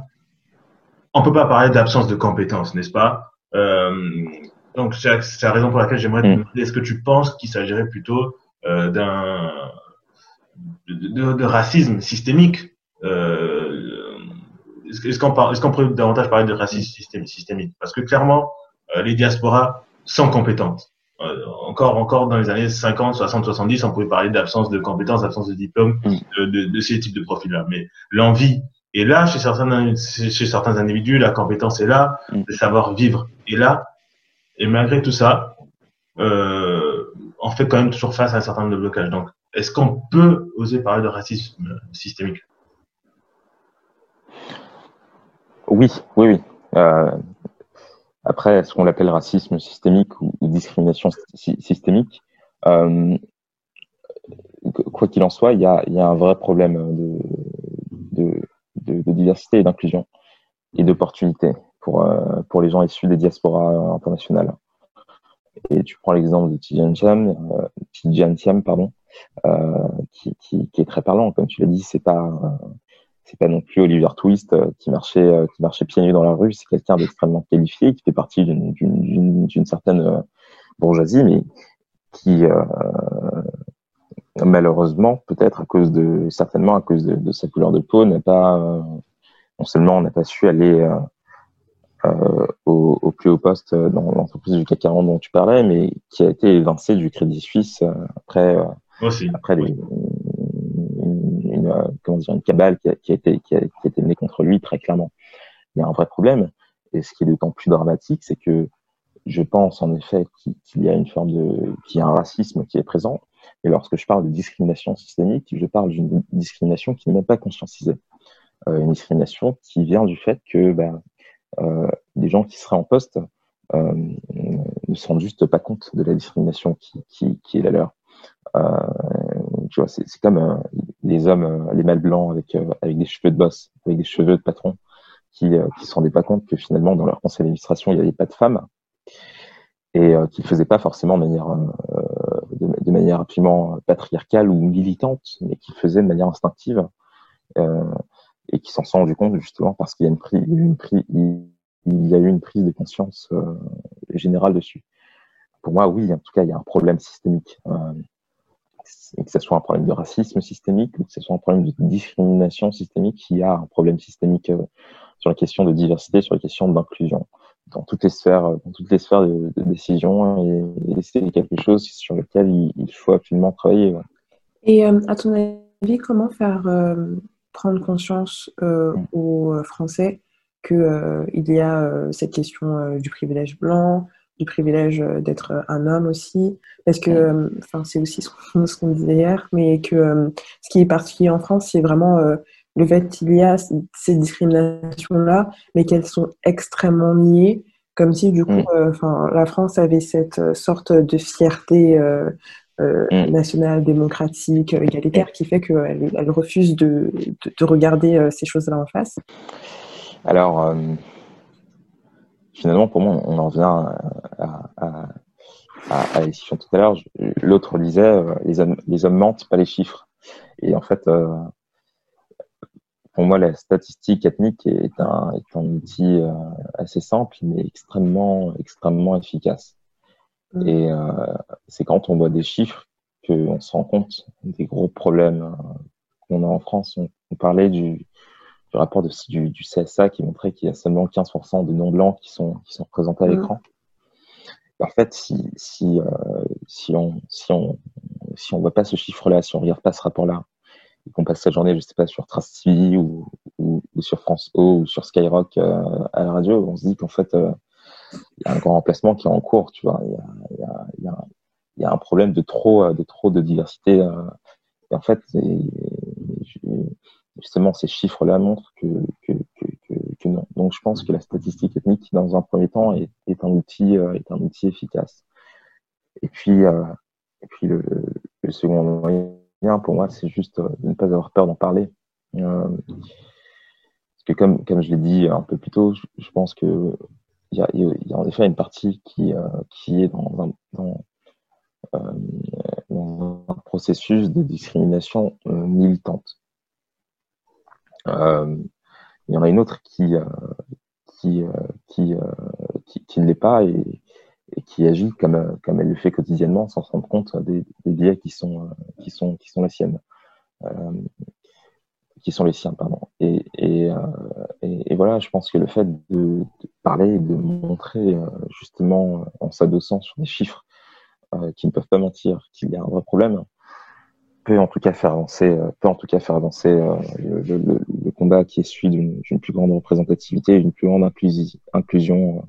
on peut pas parler d'absence de compétence, n'est-ce pas? euh, Donc, c'est la raison pour laquelle j'aimerais te demander, est-ce que tu penses qu'il s'agirait plutôt d'un de, racisme systémique. Euh, est-ce qu'on est qu'on pourrait davantage parler de racisme systémique? Parce que clairement, euh, les diasporas sont compétentes. Euh, encore, encore dans les années 50, 60, 70, on pouvait parler d'absence de compétences, d'absence de diplôme, mm. de, de, ces types de profils-là. Mais l'envie est là chez certains, chez certains individus, la compétence est là, mm. le savoir vivre est là. Et malgré tout ça, euh, on fait quand même toujours face à un certain nombre de blocages. Donc, est-ce qu'on peut oser parler de racisme systémique? Oui, oui, oui. Euh, après, ce qu'on appelle racisme systémique ou, discrimination systémique, euh, quoi qu'il en soit, il y a, un vrai problème de, diversité et d'inclusion et d'opportunité pour, euh, pour les gens issus des diasporas internationales. Et tu prends l'exemple de Tijan Thiam, pardon, euh, qui, qui, est très parlant. Comme tu l'as dit, c'est pas euh, c'est pas non plus Oliver Twist euh, qui marchait qui marchait pieds nus dans la rue. C'est quelqu'un d'extrêmement qualifié qui fait partie d'une certaine bourgeoisie, mais qui malheureusement, peut-être à cause de, certainement à cause de, de sa couleur de peau, n'a pas, non seulement n'a pas su aller euh, au, au, plus haut poste dans l'entreprise du CAC 40 dont tu parlais, mais qui a été évincé du Crédit Suisse après après, les, une, euh, comment dire, une cabale qui a, qui a, été, qui, a, qui a été menée contre lui, très clairement. Il y a un vrai problème. Et ce qui est d'autant plus dramatique, c'est que je pense en effet qu'il y a une forme de, qu'il y a un racisme qui est présent. Et lorsque je parle de discrimination systémique, je parle d'une discrimination qui n'est même pas conscientisée. Euh, une discrimination qui vient du fait que ben, euh, des gens qui seraient en poste euh, ne se rendent juste pas compte de la discrimination qui, est la leur. Tu vois, c'est comme les hommes, les mâles blancs avec avec des cheveux de boss, avec des cheveux de patron, qui qui se rendaient pas compte que finalement dans leur conseil d'administration il n'y avait pas de femmes et qui ne faisaient pas forcément de manière, de, manière absolument patriarcale ou militante, mais qui le faisaient de manière instinctive euh, et qui s'en sont rendus compte justement parce qu'il y a eu une prise de conscience euh, générale dessus. Pour moi, oui, en tout cas, il y a un problème systémique et que ce soit un problème de racisme systémique ou que ce soit un problème de discrimination systémique, il y a un problème systémique euh, sur la question de diversité, sur la question d'inclusion dans toutes les sphères, euh, dans toutes les sphères de, décision et, c'est quelque chose sur lequel il, faut absolument travailler. Et euh, à ton avis, comment faire prendre conscience mm. aux Français qu'il il y a cette question du privilège blanc, du privilège euh, d'être euh, un homme aussi, parce que, euh, enfin, c'est aussi ce qu'on disait hier, mais que ce qui est particulier en France, c'est vraiment le fait qu'il y a ces discriminations-là, mais qu'elles sont extrêmement niées, comme si du coup, mm. enfin, la France avait cette sorte de fierté mm. nationale, démocratique, égalitaire, qui fait qu'elle elle refuse de, de, regarder ces choses-là en face. Alors, finalement, pour moi, on en revient à, à, à, discussion tout à l'heure. L'autre disait, euh, les, hommes, les hommes mentent, pas les chiffres. Et en fait, euh, pour moi, la statistique ethnique est un, est un outil euh, assez simple, mais extrêmement, extrêmement efficace. Mm. Et c'est quand on voit des chiffres qu'on se rend compte des gros problèmes qu'on a en France. on parlait du, du rapport de, du, du, CSA qui montrait qu'il y a seulement 15% de non-blancs qui sont, qui sont représentés à mmh. l'écran. En fait, si, si, euh, si, on, si on, si on voit pas ce chiffre-là, si on regarde pas ce rapport-là, et qu'on passe sa journée, je sais pas, sur Trace TV ou, sur France O ou sur Skyrock euh, à la radio, on se dit qu'en fait, euh, il y a un grand remplacement qui est en cours, tu vois. Il y a, y, a, un problème de trop, de trop de diversité. et en fait, justement, ces chiffres-là montrent que, non. Donc, je pense que la statistique ethnique, dans un premier temps, est, un outil, efficace. Et puis, euh, et puis le, le, second moyen, pour moi, c'est juste euh, de ne pas avoir peur d'en parler. Euh, parce que comme, comme je l'ai dit un peu plus tôt, je, pense que il y a, en effet une partie qui, euh, qui est dans un, dans, un processus de discrimination militante. il y en a une autre qui, qui, qui, qui, qui ne l'est pas et, et qui agit comme, euh, comme elle le fait quotidiennement sans se rendre compte des, des biais qui sont, euh, qui sont, qui sont les siennes. Euh, qui sont les siens, pardon. Et, et, et, voilà, je pense que le fait de, de parler, de montrer justement en s'adossant sur des chiffres qui ne peuvent pas mentir qu'il y a un vrai problème, peut en tout cas faire avancer, peut en tout cas faire avancer le, combat qui est celui d'une plus grande représentativité, d'une plus grande inclusion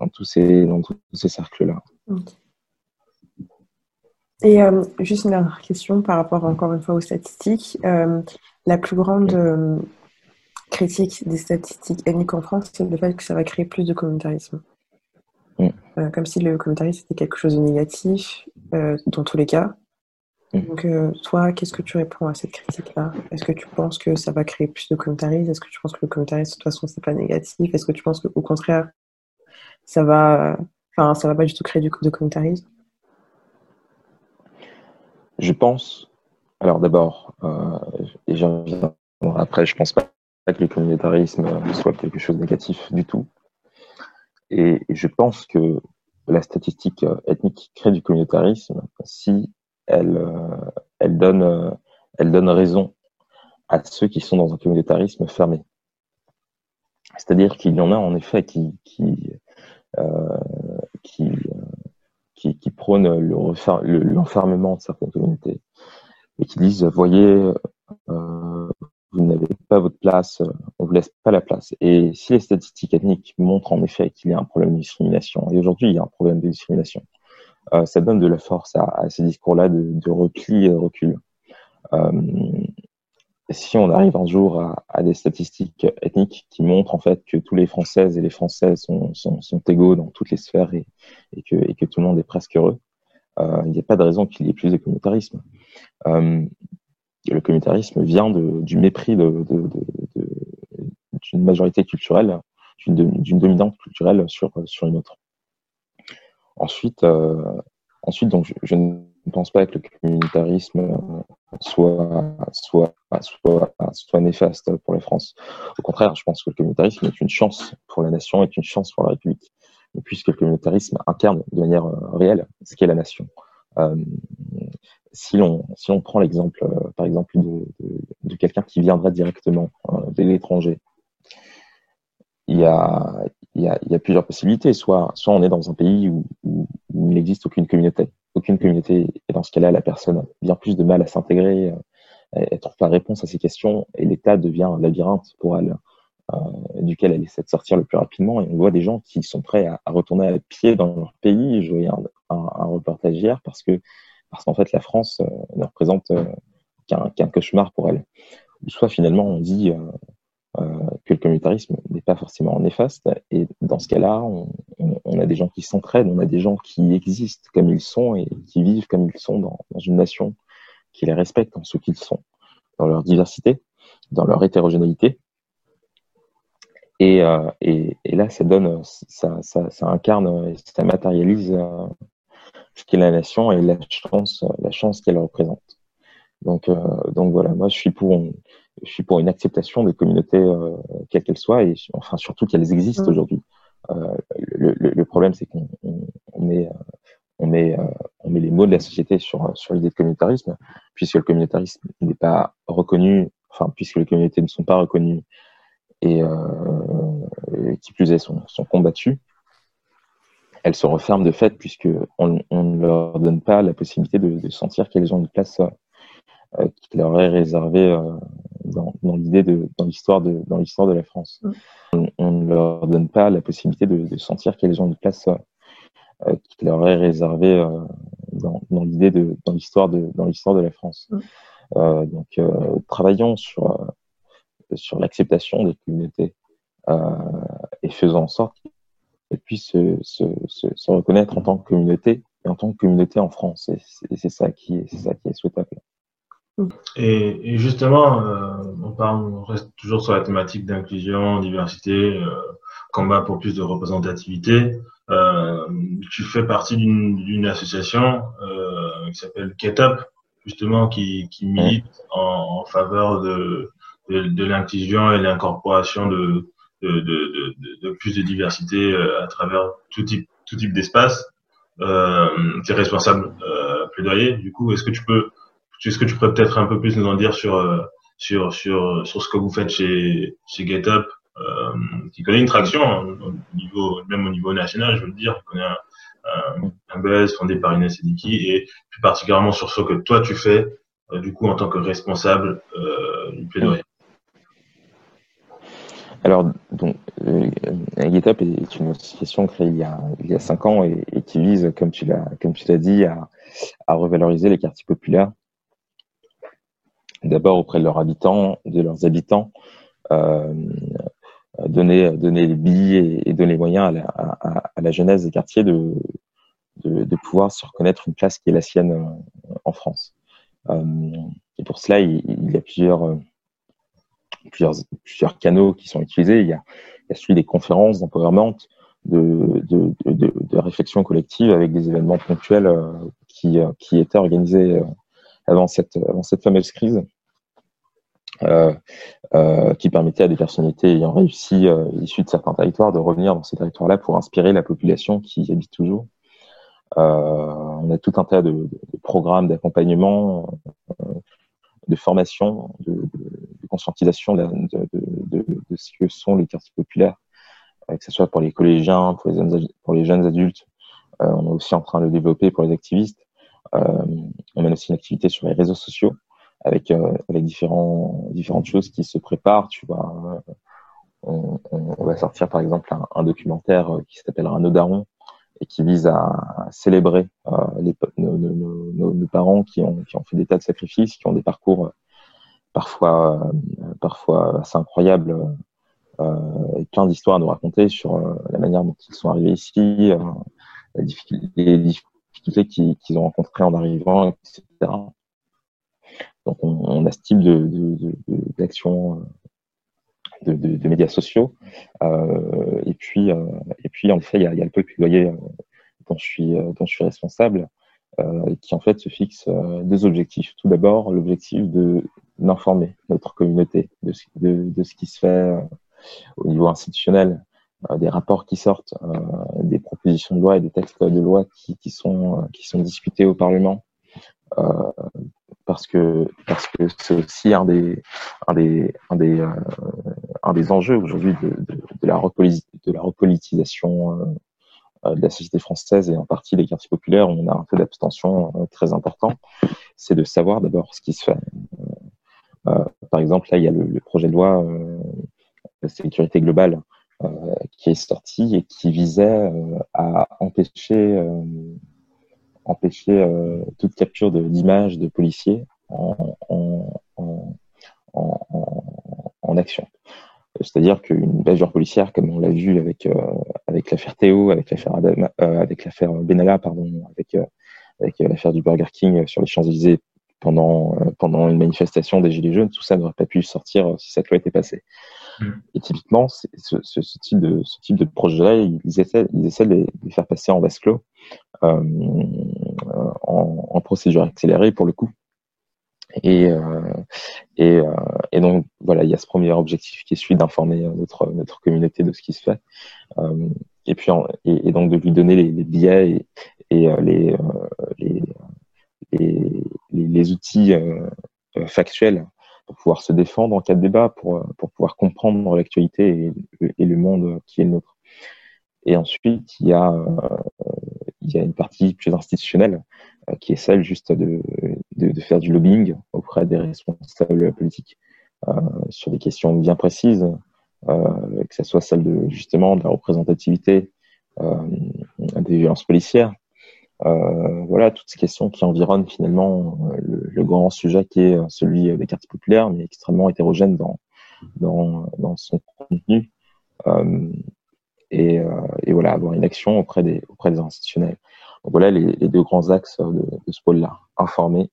dans tous ces, dans tous ces cercles-là. Okay. Et euh, juste une dernière question par rapport encore une fois aux statistiques. Euh, la plus grande euh, critique des statistiques ethniques en France, c'est le fait que ça va créer plus de communautarisme. Mm. comme si le communautarisme était quelque chose de négatif dans tous les cas. Mm. Donc, toi, qu'est-ce que tu réponds à cette critique-là? Est-ce que tu penses que ça va créer plus de communautarisme? Est-ce que tu penses que le communautarisme, de toute façon, c'est pas négatif? Est-ce que tu penses qu'au contraire, ça va, va pas du tout créer du, de communautarisme Je pense. Alors d'abord, euh, et j'en après, je pense pas que le communautarisme soit quelque chose de négatif du tout. Et je pense que la statistique ethnique crée du communautarisme si elle, elle, donne, elle donne raison à ceux qui sont dans un communautarisme fermé. C'est-à-dire qu'il y en a en effet qui, euh, qui, qui, qui prônent l'enfermement de certaines communautés et qui disent voyez euh, vous n'avez pas votre place, on vous laisse pas la place. Et si les statistiques ethniques montrent en effet qu'il y a un problème de discrimination, et aujourd'hui il y a un problème de discrimination, euh, ça donne de la force à, ces discours-là de, de, repli et de recul. Euh, si on arrive un jour à, des statistiques ethniques qui montrent en fait que tous les Françaises et les Français sont, égaux dans toutes les sphères et, que, tout le monde est presque heureux, euh, il n'y a pas de raison qu'il y ait plus de communautarisme. Euh, le communautarisme vient du mépris d'une majorité culturelle, d'une dominante culturelle sur, sur une autre. Ensuite, euh, ensuite donc, je, je pense pas que le communautarisme soit, soit, néfaste pour la France. Au contraire, je pense que le communautarisme est une chance pour la nation, est une chance pour la République, puisque le communautarisme incarne de manière euh, réelle ce qu'est la nation. Euh, si l'on prend l'exemple, euh, par exemple, de, quelqu'un qui viendrait directement euh, de l'étranger, il y a plusieurs possibilités. Soit, on est dans un pays où, où il n'existe aucune communauté, aucune communauté. Et dans ce cas-là, la personne a bien plus de mal à s'intégrer, elle euh, trouve pas réponse à ces questions, et l'État devient un labyrinthe pour elle, euh, duquel elle essaie de sortir le plus rapidement. Et on voit des gens qui sont prêts à, retourner à pied dans leur pays. Je voyais un, un, reportage hier parce que parce qu'en fait, la France euh, ne représente qu'un qu cauchemar pour elle. Soit finalement, on dit que le communautarisme n'est pas forcément néfaste. Et dans ce cas-là, on, a des gens qui s'entraident, on a des gens qui existent comme ils sont et qui vivent comme ils sont dans, une nation qui les respecte en ce qu'ils sont, dans leur diversité, dans leur hétérogénéité. Et, euh, là, ça donne, ça, ça, incarne, ça matérialise euh, ce qu'est la nation et la chance, la chance qu'elle représente. Euh, donc voilà, moi je suis pour, je suis pour une acceptation des communautés, euh, quelles qu'elles soient, et enfin surtout qu'elles existent mmh. aujourd'hui. Euh, le, le, le, problème, c'est qu'on on, on met, on met, on met les mots de la société sur, sur l'idée de communautarisme, puisque le communautarisme n'est pas reconnu, enfin puisque les communautés ne sont pas reconnues et qui plus est sont, sont combattues, elles se referment de fait puisque on, ne leur donne pas la possibilité de, sentir qu'elles ont une place euh, qui leur est réservée euh, dans, l'idée de dans l'histoire de dans l'histoire de la France. On, ne leur donne pas la possibilité de, sentir qu'elles ont une place euh, qui leur est réservée dans, dans l'idée de dans l'histoire de dans l'histoire de la France. Mm. donc travaillons sur sur l'acceptation des communautés et faisons en sorte qu'elles puissent se, se, se, reconnaître en tant que communauté et en tant que communauté en France. Et c'est ça qui est, c'est ça qui est souhaitable. Et, et justement, euh, on, parle, on reste toujours sur la thématique d'inclusion, diversité, euh, combat pour plus de représentativité. Euh, tu fais partie d'une association euh, qui s'appelle Get Up, justement, qui, qui milite en, en faveur de, de, de l'inclusion et l'incorporation de, de, de, de, plus de diversité euh, à travers tout type, tout type d'espace. Euh, tu es responsable euh, plaidoyer. Du coup, est-ce que tu peux est-ce que tu pourrais peut-être un peu plus nous en dire sur, euh, sur, sur, sur ce que vous faites chez, chez GetUp, euh, qui connaît une traction hein, même au niveau national, je veux dire, qui connaît un, buzz fondé par Inès Sediki et plus particulièrement sur ce que toi tu fais, euh, du coup, en tant que responsable euh, du plaidoyer. Alors, donc, euh, GetUp est une association créée il y a, il y a cinq ans et, et qui vise, comme tu l'as, comme tu l'as dit, à, à revaloriser les quartiers populaires d'abord auprès de leurs habitants, de leurs habitants, euh, donner, donner les billes et, donner les moyens à la, jeunesse des quartiers de, de, pouvoir se reconnaître une place qui est la sienne euh, en France. Euh, et pour cela, il, y a plusieurs, euh, plusieurs, canaux qui sont utilisés. Il y a, il y a celui des conférences d'empowerment, de, de, de, réflexion collective avec des événements ponctuels euh, qui, qui étaient organisés avant cette, avant cette fameuse crise, euh, euh, qui permettait à des personnalités ayant réussi, euh, issues de certains territoires, de revenir dans ces territoires-là pour inspirer la population qui y habite toujours. Euh, on a tout un tas de, de, programmes d'accompagnement, euh, de formation, de, de conscientisation de, de, ce que sont les quartiers populaires, euh, que ce soit pour les collégiens, pour les jeunes, pour les jeunes adultes. on est aussi en train de le développer pour les activistes. Euh, on mène aussi une activité sur les réseaux sociaux avec euh, avec différents différentes choses qui se préparent. Tu vois, on, on va sortir par exemple un, documentaire qui s'appelle Un Daron et qui vise à célébrer euh, nos, nos, nos, nos, parents qui ont, qui ont fait des tas de sacrifices, qui ont des parcours parfois, parfois assez incroyables euh, et plein d'histoires à nous raconter sur la manière dont ils sont arrivés ici, les difficultés qu'ils ont rencontrées en arrivant, etc. Donc on, a ce type d'action de, de, médias sociaux. Euh, et puis euh, et puis en effet il y a, le plaidoyer euh, dont je suis dont je suis responsable, qui en fait se fixe deux objectifs. Tout d'abord l'objectif d'informer notre communauté de, ce qui se fait au niveau institutionnel, des rapports qui sortent, des propositions de loi et des textes de loi qui, sont qui sont discutés au Parlement. Euh, parce que parce que c'est aussi un des un des un des euh, un des enjeux aujourd'hui de, de, de, la de la repolitisation euh, de la société française et en partie des quartiers populaires où on a un taux d'abstention euh, très important, c'est de savoir d'abord ce qui se fait. Euh, par exemple, là, il y a le projet de loi de sécurité globale qui est sorti et qui visait à empêcher euh, toute capture d'images de, de, policiers en, action. C'est-à-dire qu'une bavure policière, comme on l'a vu avec euh, l'affaire Théo, avec l'affaire euh, Benalla, pardon, avec euh, avec l'affaire du Burger King sur les Champs-Élysées pendant pendant une manifestation des Gilets jaunes, tout ça n'aurait pas pu sortir si cette loi était passée. Mmh. Et typiquement, ce, ce, ce, type de ce type de projet-là, ils essaient ils essaient de les, de les faire passer en vase clos euh, en, en, procédure accélérée pour le coup. Et, euh, et, euh, et, donc voilà, il y a ce premier objectif qui est celui d'informer notre, notre communauté de ce qui se fait. et puis et, et, donc de lui donner les, les billets et, et les, les, les, les, outils factuels pour pouvoir se défendre en cas de débat, pour, pour pouvoir comprendre l'actualité et, le monde qui est le nôtre. Et ensuite, il y a, une partie plus institutionnelle qui est celle juste de, de, faire du lobbying auprès des responsables politiques sur des questions bien précises, que ce soit celle de justement de la représentativité des violences policières, euh, voilà, toutes ces questions qui environnent finalement euh, le, grand sujet qui est euh, celui des quartiers populaires, mais extrêmement hétérogène dans, dans, dans son contenu. Et, et, voilà, avoir une action auprès des, auprès des institutionnels. Voilà les, deux grands axes de, de ce pôle-là. Informer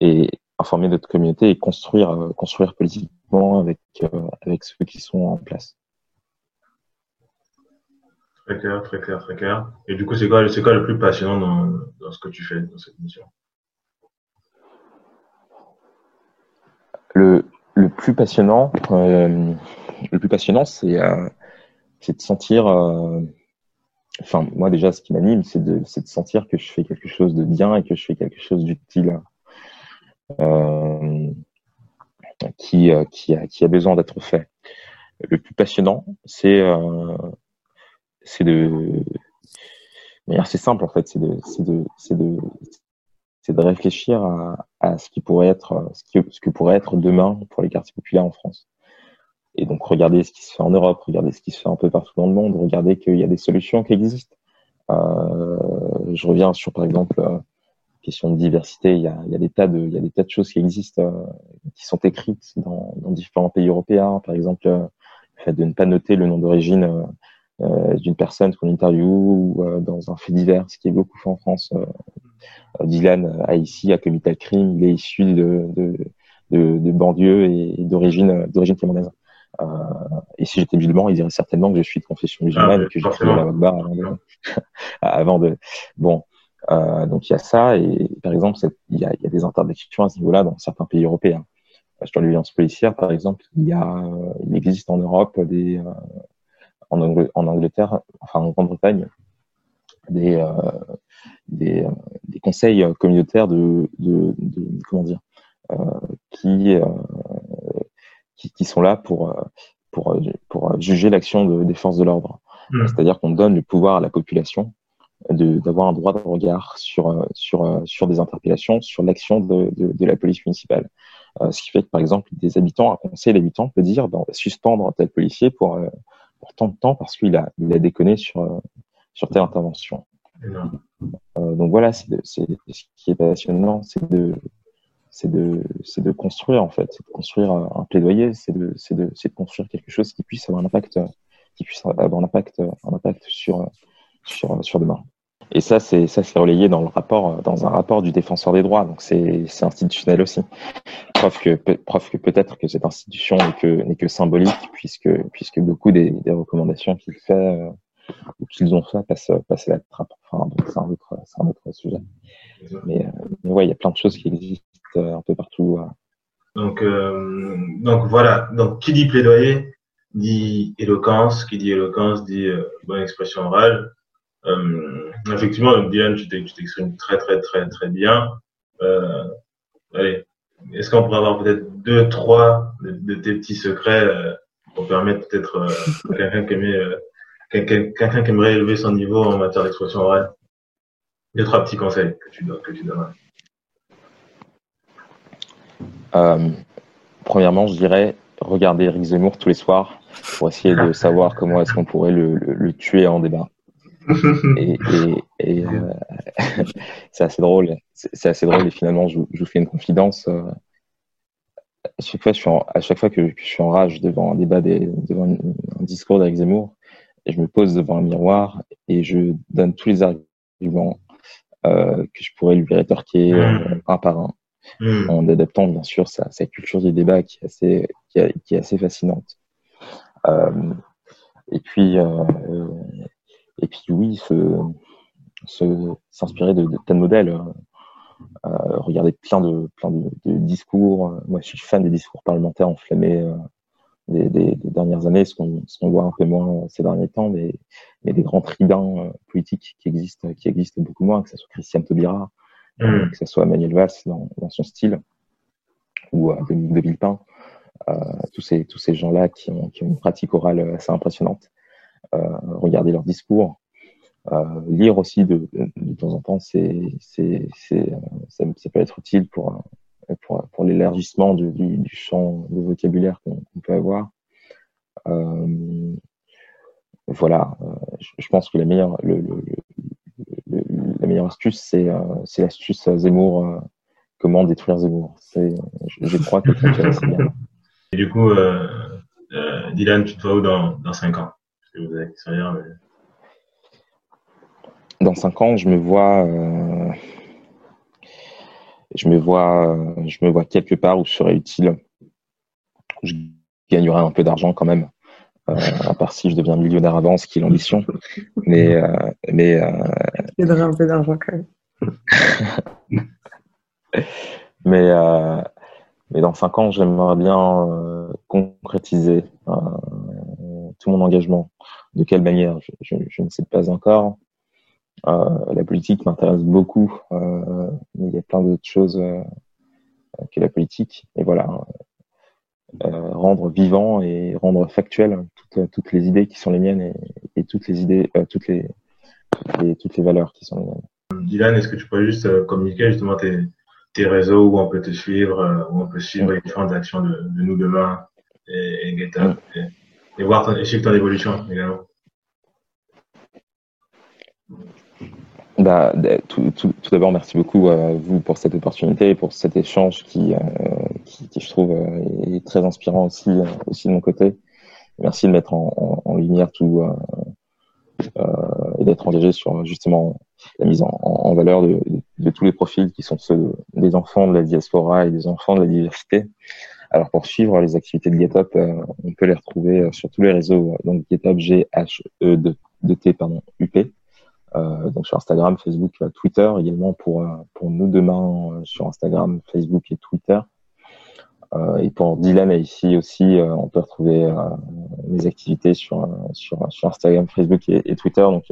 et informer notre communauté et construire, construire politiquement avec, avec ceux qui sont en place. Très clair, très clair, très clair. Et du coup, c'est quoi, quoi le plus passionnant dans, dans, ce que tu fais dans cette mission? Le, le, plus passionnant, euh, le plus passionnant, c'est euh, de sentir. Euh, enfin, moi déjà, ce qui m'anime, c'est de, de, sentir que je fais quelque chose de bien et que je fais quelque chose d'utile. Qui, qui, a, qui a besoin d'être fait. Le plus passionnant, c'est c'est de c'est simple en fait, c'est de, de, de, de réfléchir à, à, ce qui pourrait être, ce, qui, ce que pourrait être demain pour les quartiers populaires en France. Et donc regarder ce qui se fait en Europe, regarder ce qui se fait un peu partout dans le monde, regarder qu'il y a des solutions qui existent. Euh, je reviens sur par exemple euh, question de diversité. Il y a, il y a des tas de, il y a des tas de choses qui existent, euh, qui sont écrites dans, dans, différents pays européens. Par exemple, euh, le fait de ne pas noter le nom d'origine d'une personne qu'on interviewe ou euh, dans un fait divers, ce qui est beaucoup fait en France. Euh, Dylan a ici a commis tel crime, il est issu de, de, de, de banlieue et d'origine d'origine camerounaise. Euh, et si j'étais musulman, il dirait certainement que je suis de confession musulmane ah, et que j'ai fait la Akbar avant de, <laughs> avant de. Bon, euh, donc il y a ça et par exemple il y a, il y a des interdictions à ce niveau-là dans certains pays européens. Sur les violences policières, par exemple, il y a, il existe en Europe des, en, Angleterre, enfin en Grande-Bretagne, des, euh, des, euh, des, conseils communautaires de, de, de comment dire, euh, qui, qui, qui sont là pour pour, pour juger l'action des forces de l'ordre. Mmh. C'est-à-dire qu'on donne le pouvoir à la population d'avoir un droit de regard sur, sur, sur des interpellations, sur l'action de, la police municipale. Ce qui fait que, par exemple, des habitants, un conseil d'habitants peut dire ben, suspendre tel policier pour, pour tant de temps parce qu'il a, il a déconné sur, euh, sur telle intervention. Euh, donc voilà, c'est ce qui est passionnant, c'est de, c'est de, c'est de construire en fait, c'est de construire un plaidoyer, c'est de, c'est de, c'est de construire quelque chose qui puisse avoir un impact, qui puisse avoir un impact, un impact sur, sur, sur demain. Et ça, c'est ça, c'est relayé dans le rapport, dans un rapport du défenseur des droits. Donc c'est institutionnel aussi. Preuve que preuve que peut-être que cette institution n'est que n'est que symbolique, puisque puisque beaucoup des, des recommandations qu'il fait euh, ou qu'ils ont fait passent à la trappe. Enfin, donc c'est un autre c'est un autre sujet. Mais, euh, mais ouais, il y a plein de choses qui existent euh, un peu partout. Donc euh, donc voilà. Donc qui dit plaidoyer dit éloquence. Qui dit éloquence dit bonne expression orale. Euh, effectivement, Diane, tu t'exprimes très, très, très, très bien. Euh, allez, est-ce qu'on pourrait avoir peut-être deux, trois de, tes petits secrets euh, pour permettre peut-être euh, quelqu'un qui aimait, euh, quelqu'un qui aimerait élever son niveau en matière d'expression orale? Deux, trois petits conseils que tu, que tu donnerais. Premièrement, je dirais regarder Eric Zemmour tous les soirs pour essayer de savoir comment est-ce qu'on pourrait le, le tuer en débat et, et, <laughs> euh, <laughs> c'est assez drôle. C'est assez drôle et finalement, je, je, vous fais une confidence. Euh, à chaque fois, je suis en, à chaque fois que, je suis en rage devant un débat, des, devant un, discours d'Éric Zemmour, je me pose devant un miroir et je donne tous les arguments euh, que je pourrais lui rétorquer mmh. un par un, mmh. en adaptant bien sûr sa, sa, culture du débat qui est assez, qui, a, qui est assez fascinante. Euh, et puis, euh, et puis oui, s'inspirer de, de tel modèle. Euh, euh, regarder plein de plein de, de, discours. Moi, je suis fan des discours parlementaires enflammés euh, des, des, des, dernières années, ce qu'on qu voit un peu moins ces derniers temps, mais, des grands tribuns euh, politiques qui existent, qui existent beaucoup moins, que ce soit Christiane Taubira, mmh. que ce soit Manuel Valls dans, dans son style, ou Dominique de Villepin, tous ces tous ces gens-là qui ont, qui ont une pratique orale assez impressionnante. Regarder leurs discours, lire aussi de, de, temps en temps, c'est, c'est, c'est, ça, ça, peut être utile pour, pour, pour l'élargissement du, du, champ de vocabulaire qu'on, peut avoir. voilà, je, pense que la meilleure, le, la meilleure astuce, c'est, c'est l'astuce Zemmour comment détruire Zemmour. C'est, je, crois que ça assez. Et du coup, euh, euh, Dylan, tu te vois où dans 5 ans? Vous avez mais... Dans 5 ans, je me vois, euh, je me vois, je me vois quelque part où je serais utile. Je gagnerai un peu d'argent quand même, euh, à part si je deviens millionnaire avant, ce qui est l'ambition. Mais, euh, mais, euh, je gagnerai un peu d'argent quand même. <laughs> mais, euh, mais dans cinq ans, j'aimerais bien euh, concrétiser euh, tout mon engagement. De quelle manière je, je, je, ne sais pas encore. Euh, la politique m'intéresse beaucoup, euh, mais il y a plein d'autres choses euh, que la politique. Et voilà, rendre vivant et rendre factuel toutes, toutes, les idées qui sont les miennes et, et toutes les idées, toutes les, toutes, les, toutes les valeurs qui sont les miennes. Dylan, est-ce que tu pourrais juste communiquer justement tes, tes réseaux où on peut te suivre, où on peut suivre les différentes actions de, de nous demain et, et GetUp et, et, voir ton, et suivre ton évolution également. Bah, tout, d'abord, merci beaucoup à vous pour cette opportunité pour cet échange qui, euh, qui, je trouve, euh, est très inspirant aussi, euh, aussi de mon côté. Merci de mettre en, lumière tout et d'être engagé sur justement la mise en, valeur de, tous les profils qui sont ceux de, des enfants de la diaspora et des enfants de la diversité. Alors pour suivre les activités de GetUp, euh, on peut les retrouver euh, sur tous les réseaux, donc GetUp G H E de, de T pardon UP, euh, donc sur Instagram, Facebook, Twitter également pour pour nous demain sur Instagram, Facebook et Twitter. Euh, et pour Dylan ici aussi, euh, on peut retrouver euh, mes activités sur, sur, Instagram, Facebook et, Twitter. Donc,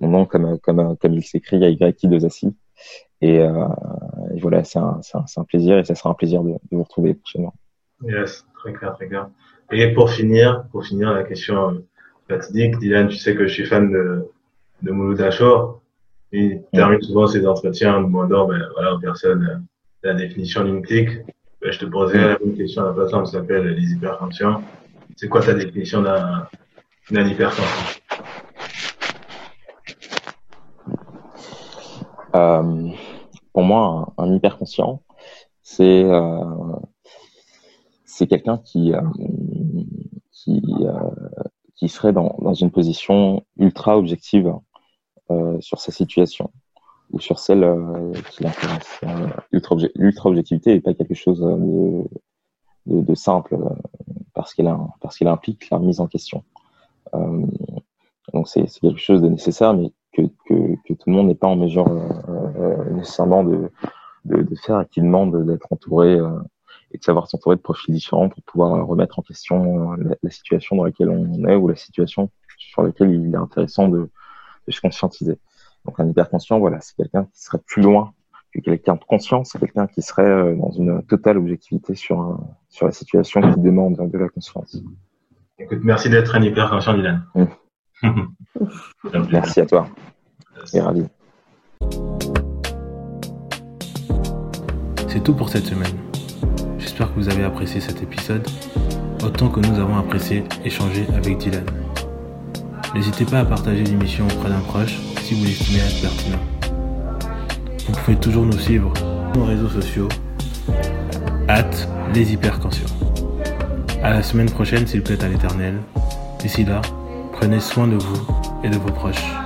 mon nom, comme, comme, comme il s'écrit, YI de Zassi. Et, euh, et, voilà, c'est un, un, un, plaisir et ça sera un plaisir de, de, vous retrouver prochainement. Yes, très clair, très clair. Et pour finir, pour finir la question fatidique, Dylan, tu sais que je suis fan de, de Mouloud Achour. Il termine souvent ses entretiens en demandant ben, voilà, aux personnes la définition d'une clique. Ben, je te posais la même question à la plateforme qui s'appelle les hyperconscients. C'est quoi ta définition d'un hyperconscient euh, Pour moi, un, un hyperconscient, c'est euh, c'est quelqu'un qui euh, qui euh, qui serait dans, dans une position ultra objective sur sa situation ou sur celle qui l'intéresse. L'ultra-objectivité n'est pas quelque chose de, de, simple parce qu'elle parce qu'elle implique la remise en question. Donc c'est quelque chose de nécessaire, mais que, que tout le monde n'est pas en mesure nécessairement de, de, de, faire et qui demande d'être entouré et de savoir s'entourer de profils différents pour pouvoir remettre en question la, la, situation dans laquelle on est ou la situation sur laquelle il est intéressant de, de se conscientiser. Donc un hyperconscient, voilà, c'est quelqu'un qui serait plus loin que quelqu'un de conscient, c'est quelqu'un qui serait euh, dans une totale objectivité sur, un, sur la situation qui demande de la conscience. Écoute, merci d'être un hyperconscient, Dylan. Mmh. <laughs> merci à toi. Et ravi. C'est tout pour cette semaine. J'espère que vous avez apprécié cet épisode autant que nous avons apprécié échanger avec Dylan. N'hésitez pas à partager l'émission auprès d'un proche si vous l'estimez être pertinent. Vous pouvez toujours nous suivre sur nos réseaux sociaux, at les hyperconscients. À la semaine prochaine s'il plaît à l'éternel. D'ici là, prenez soin de vous et de vos proches.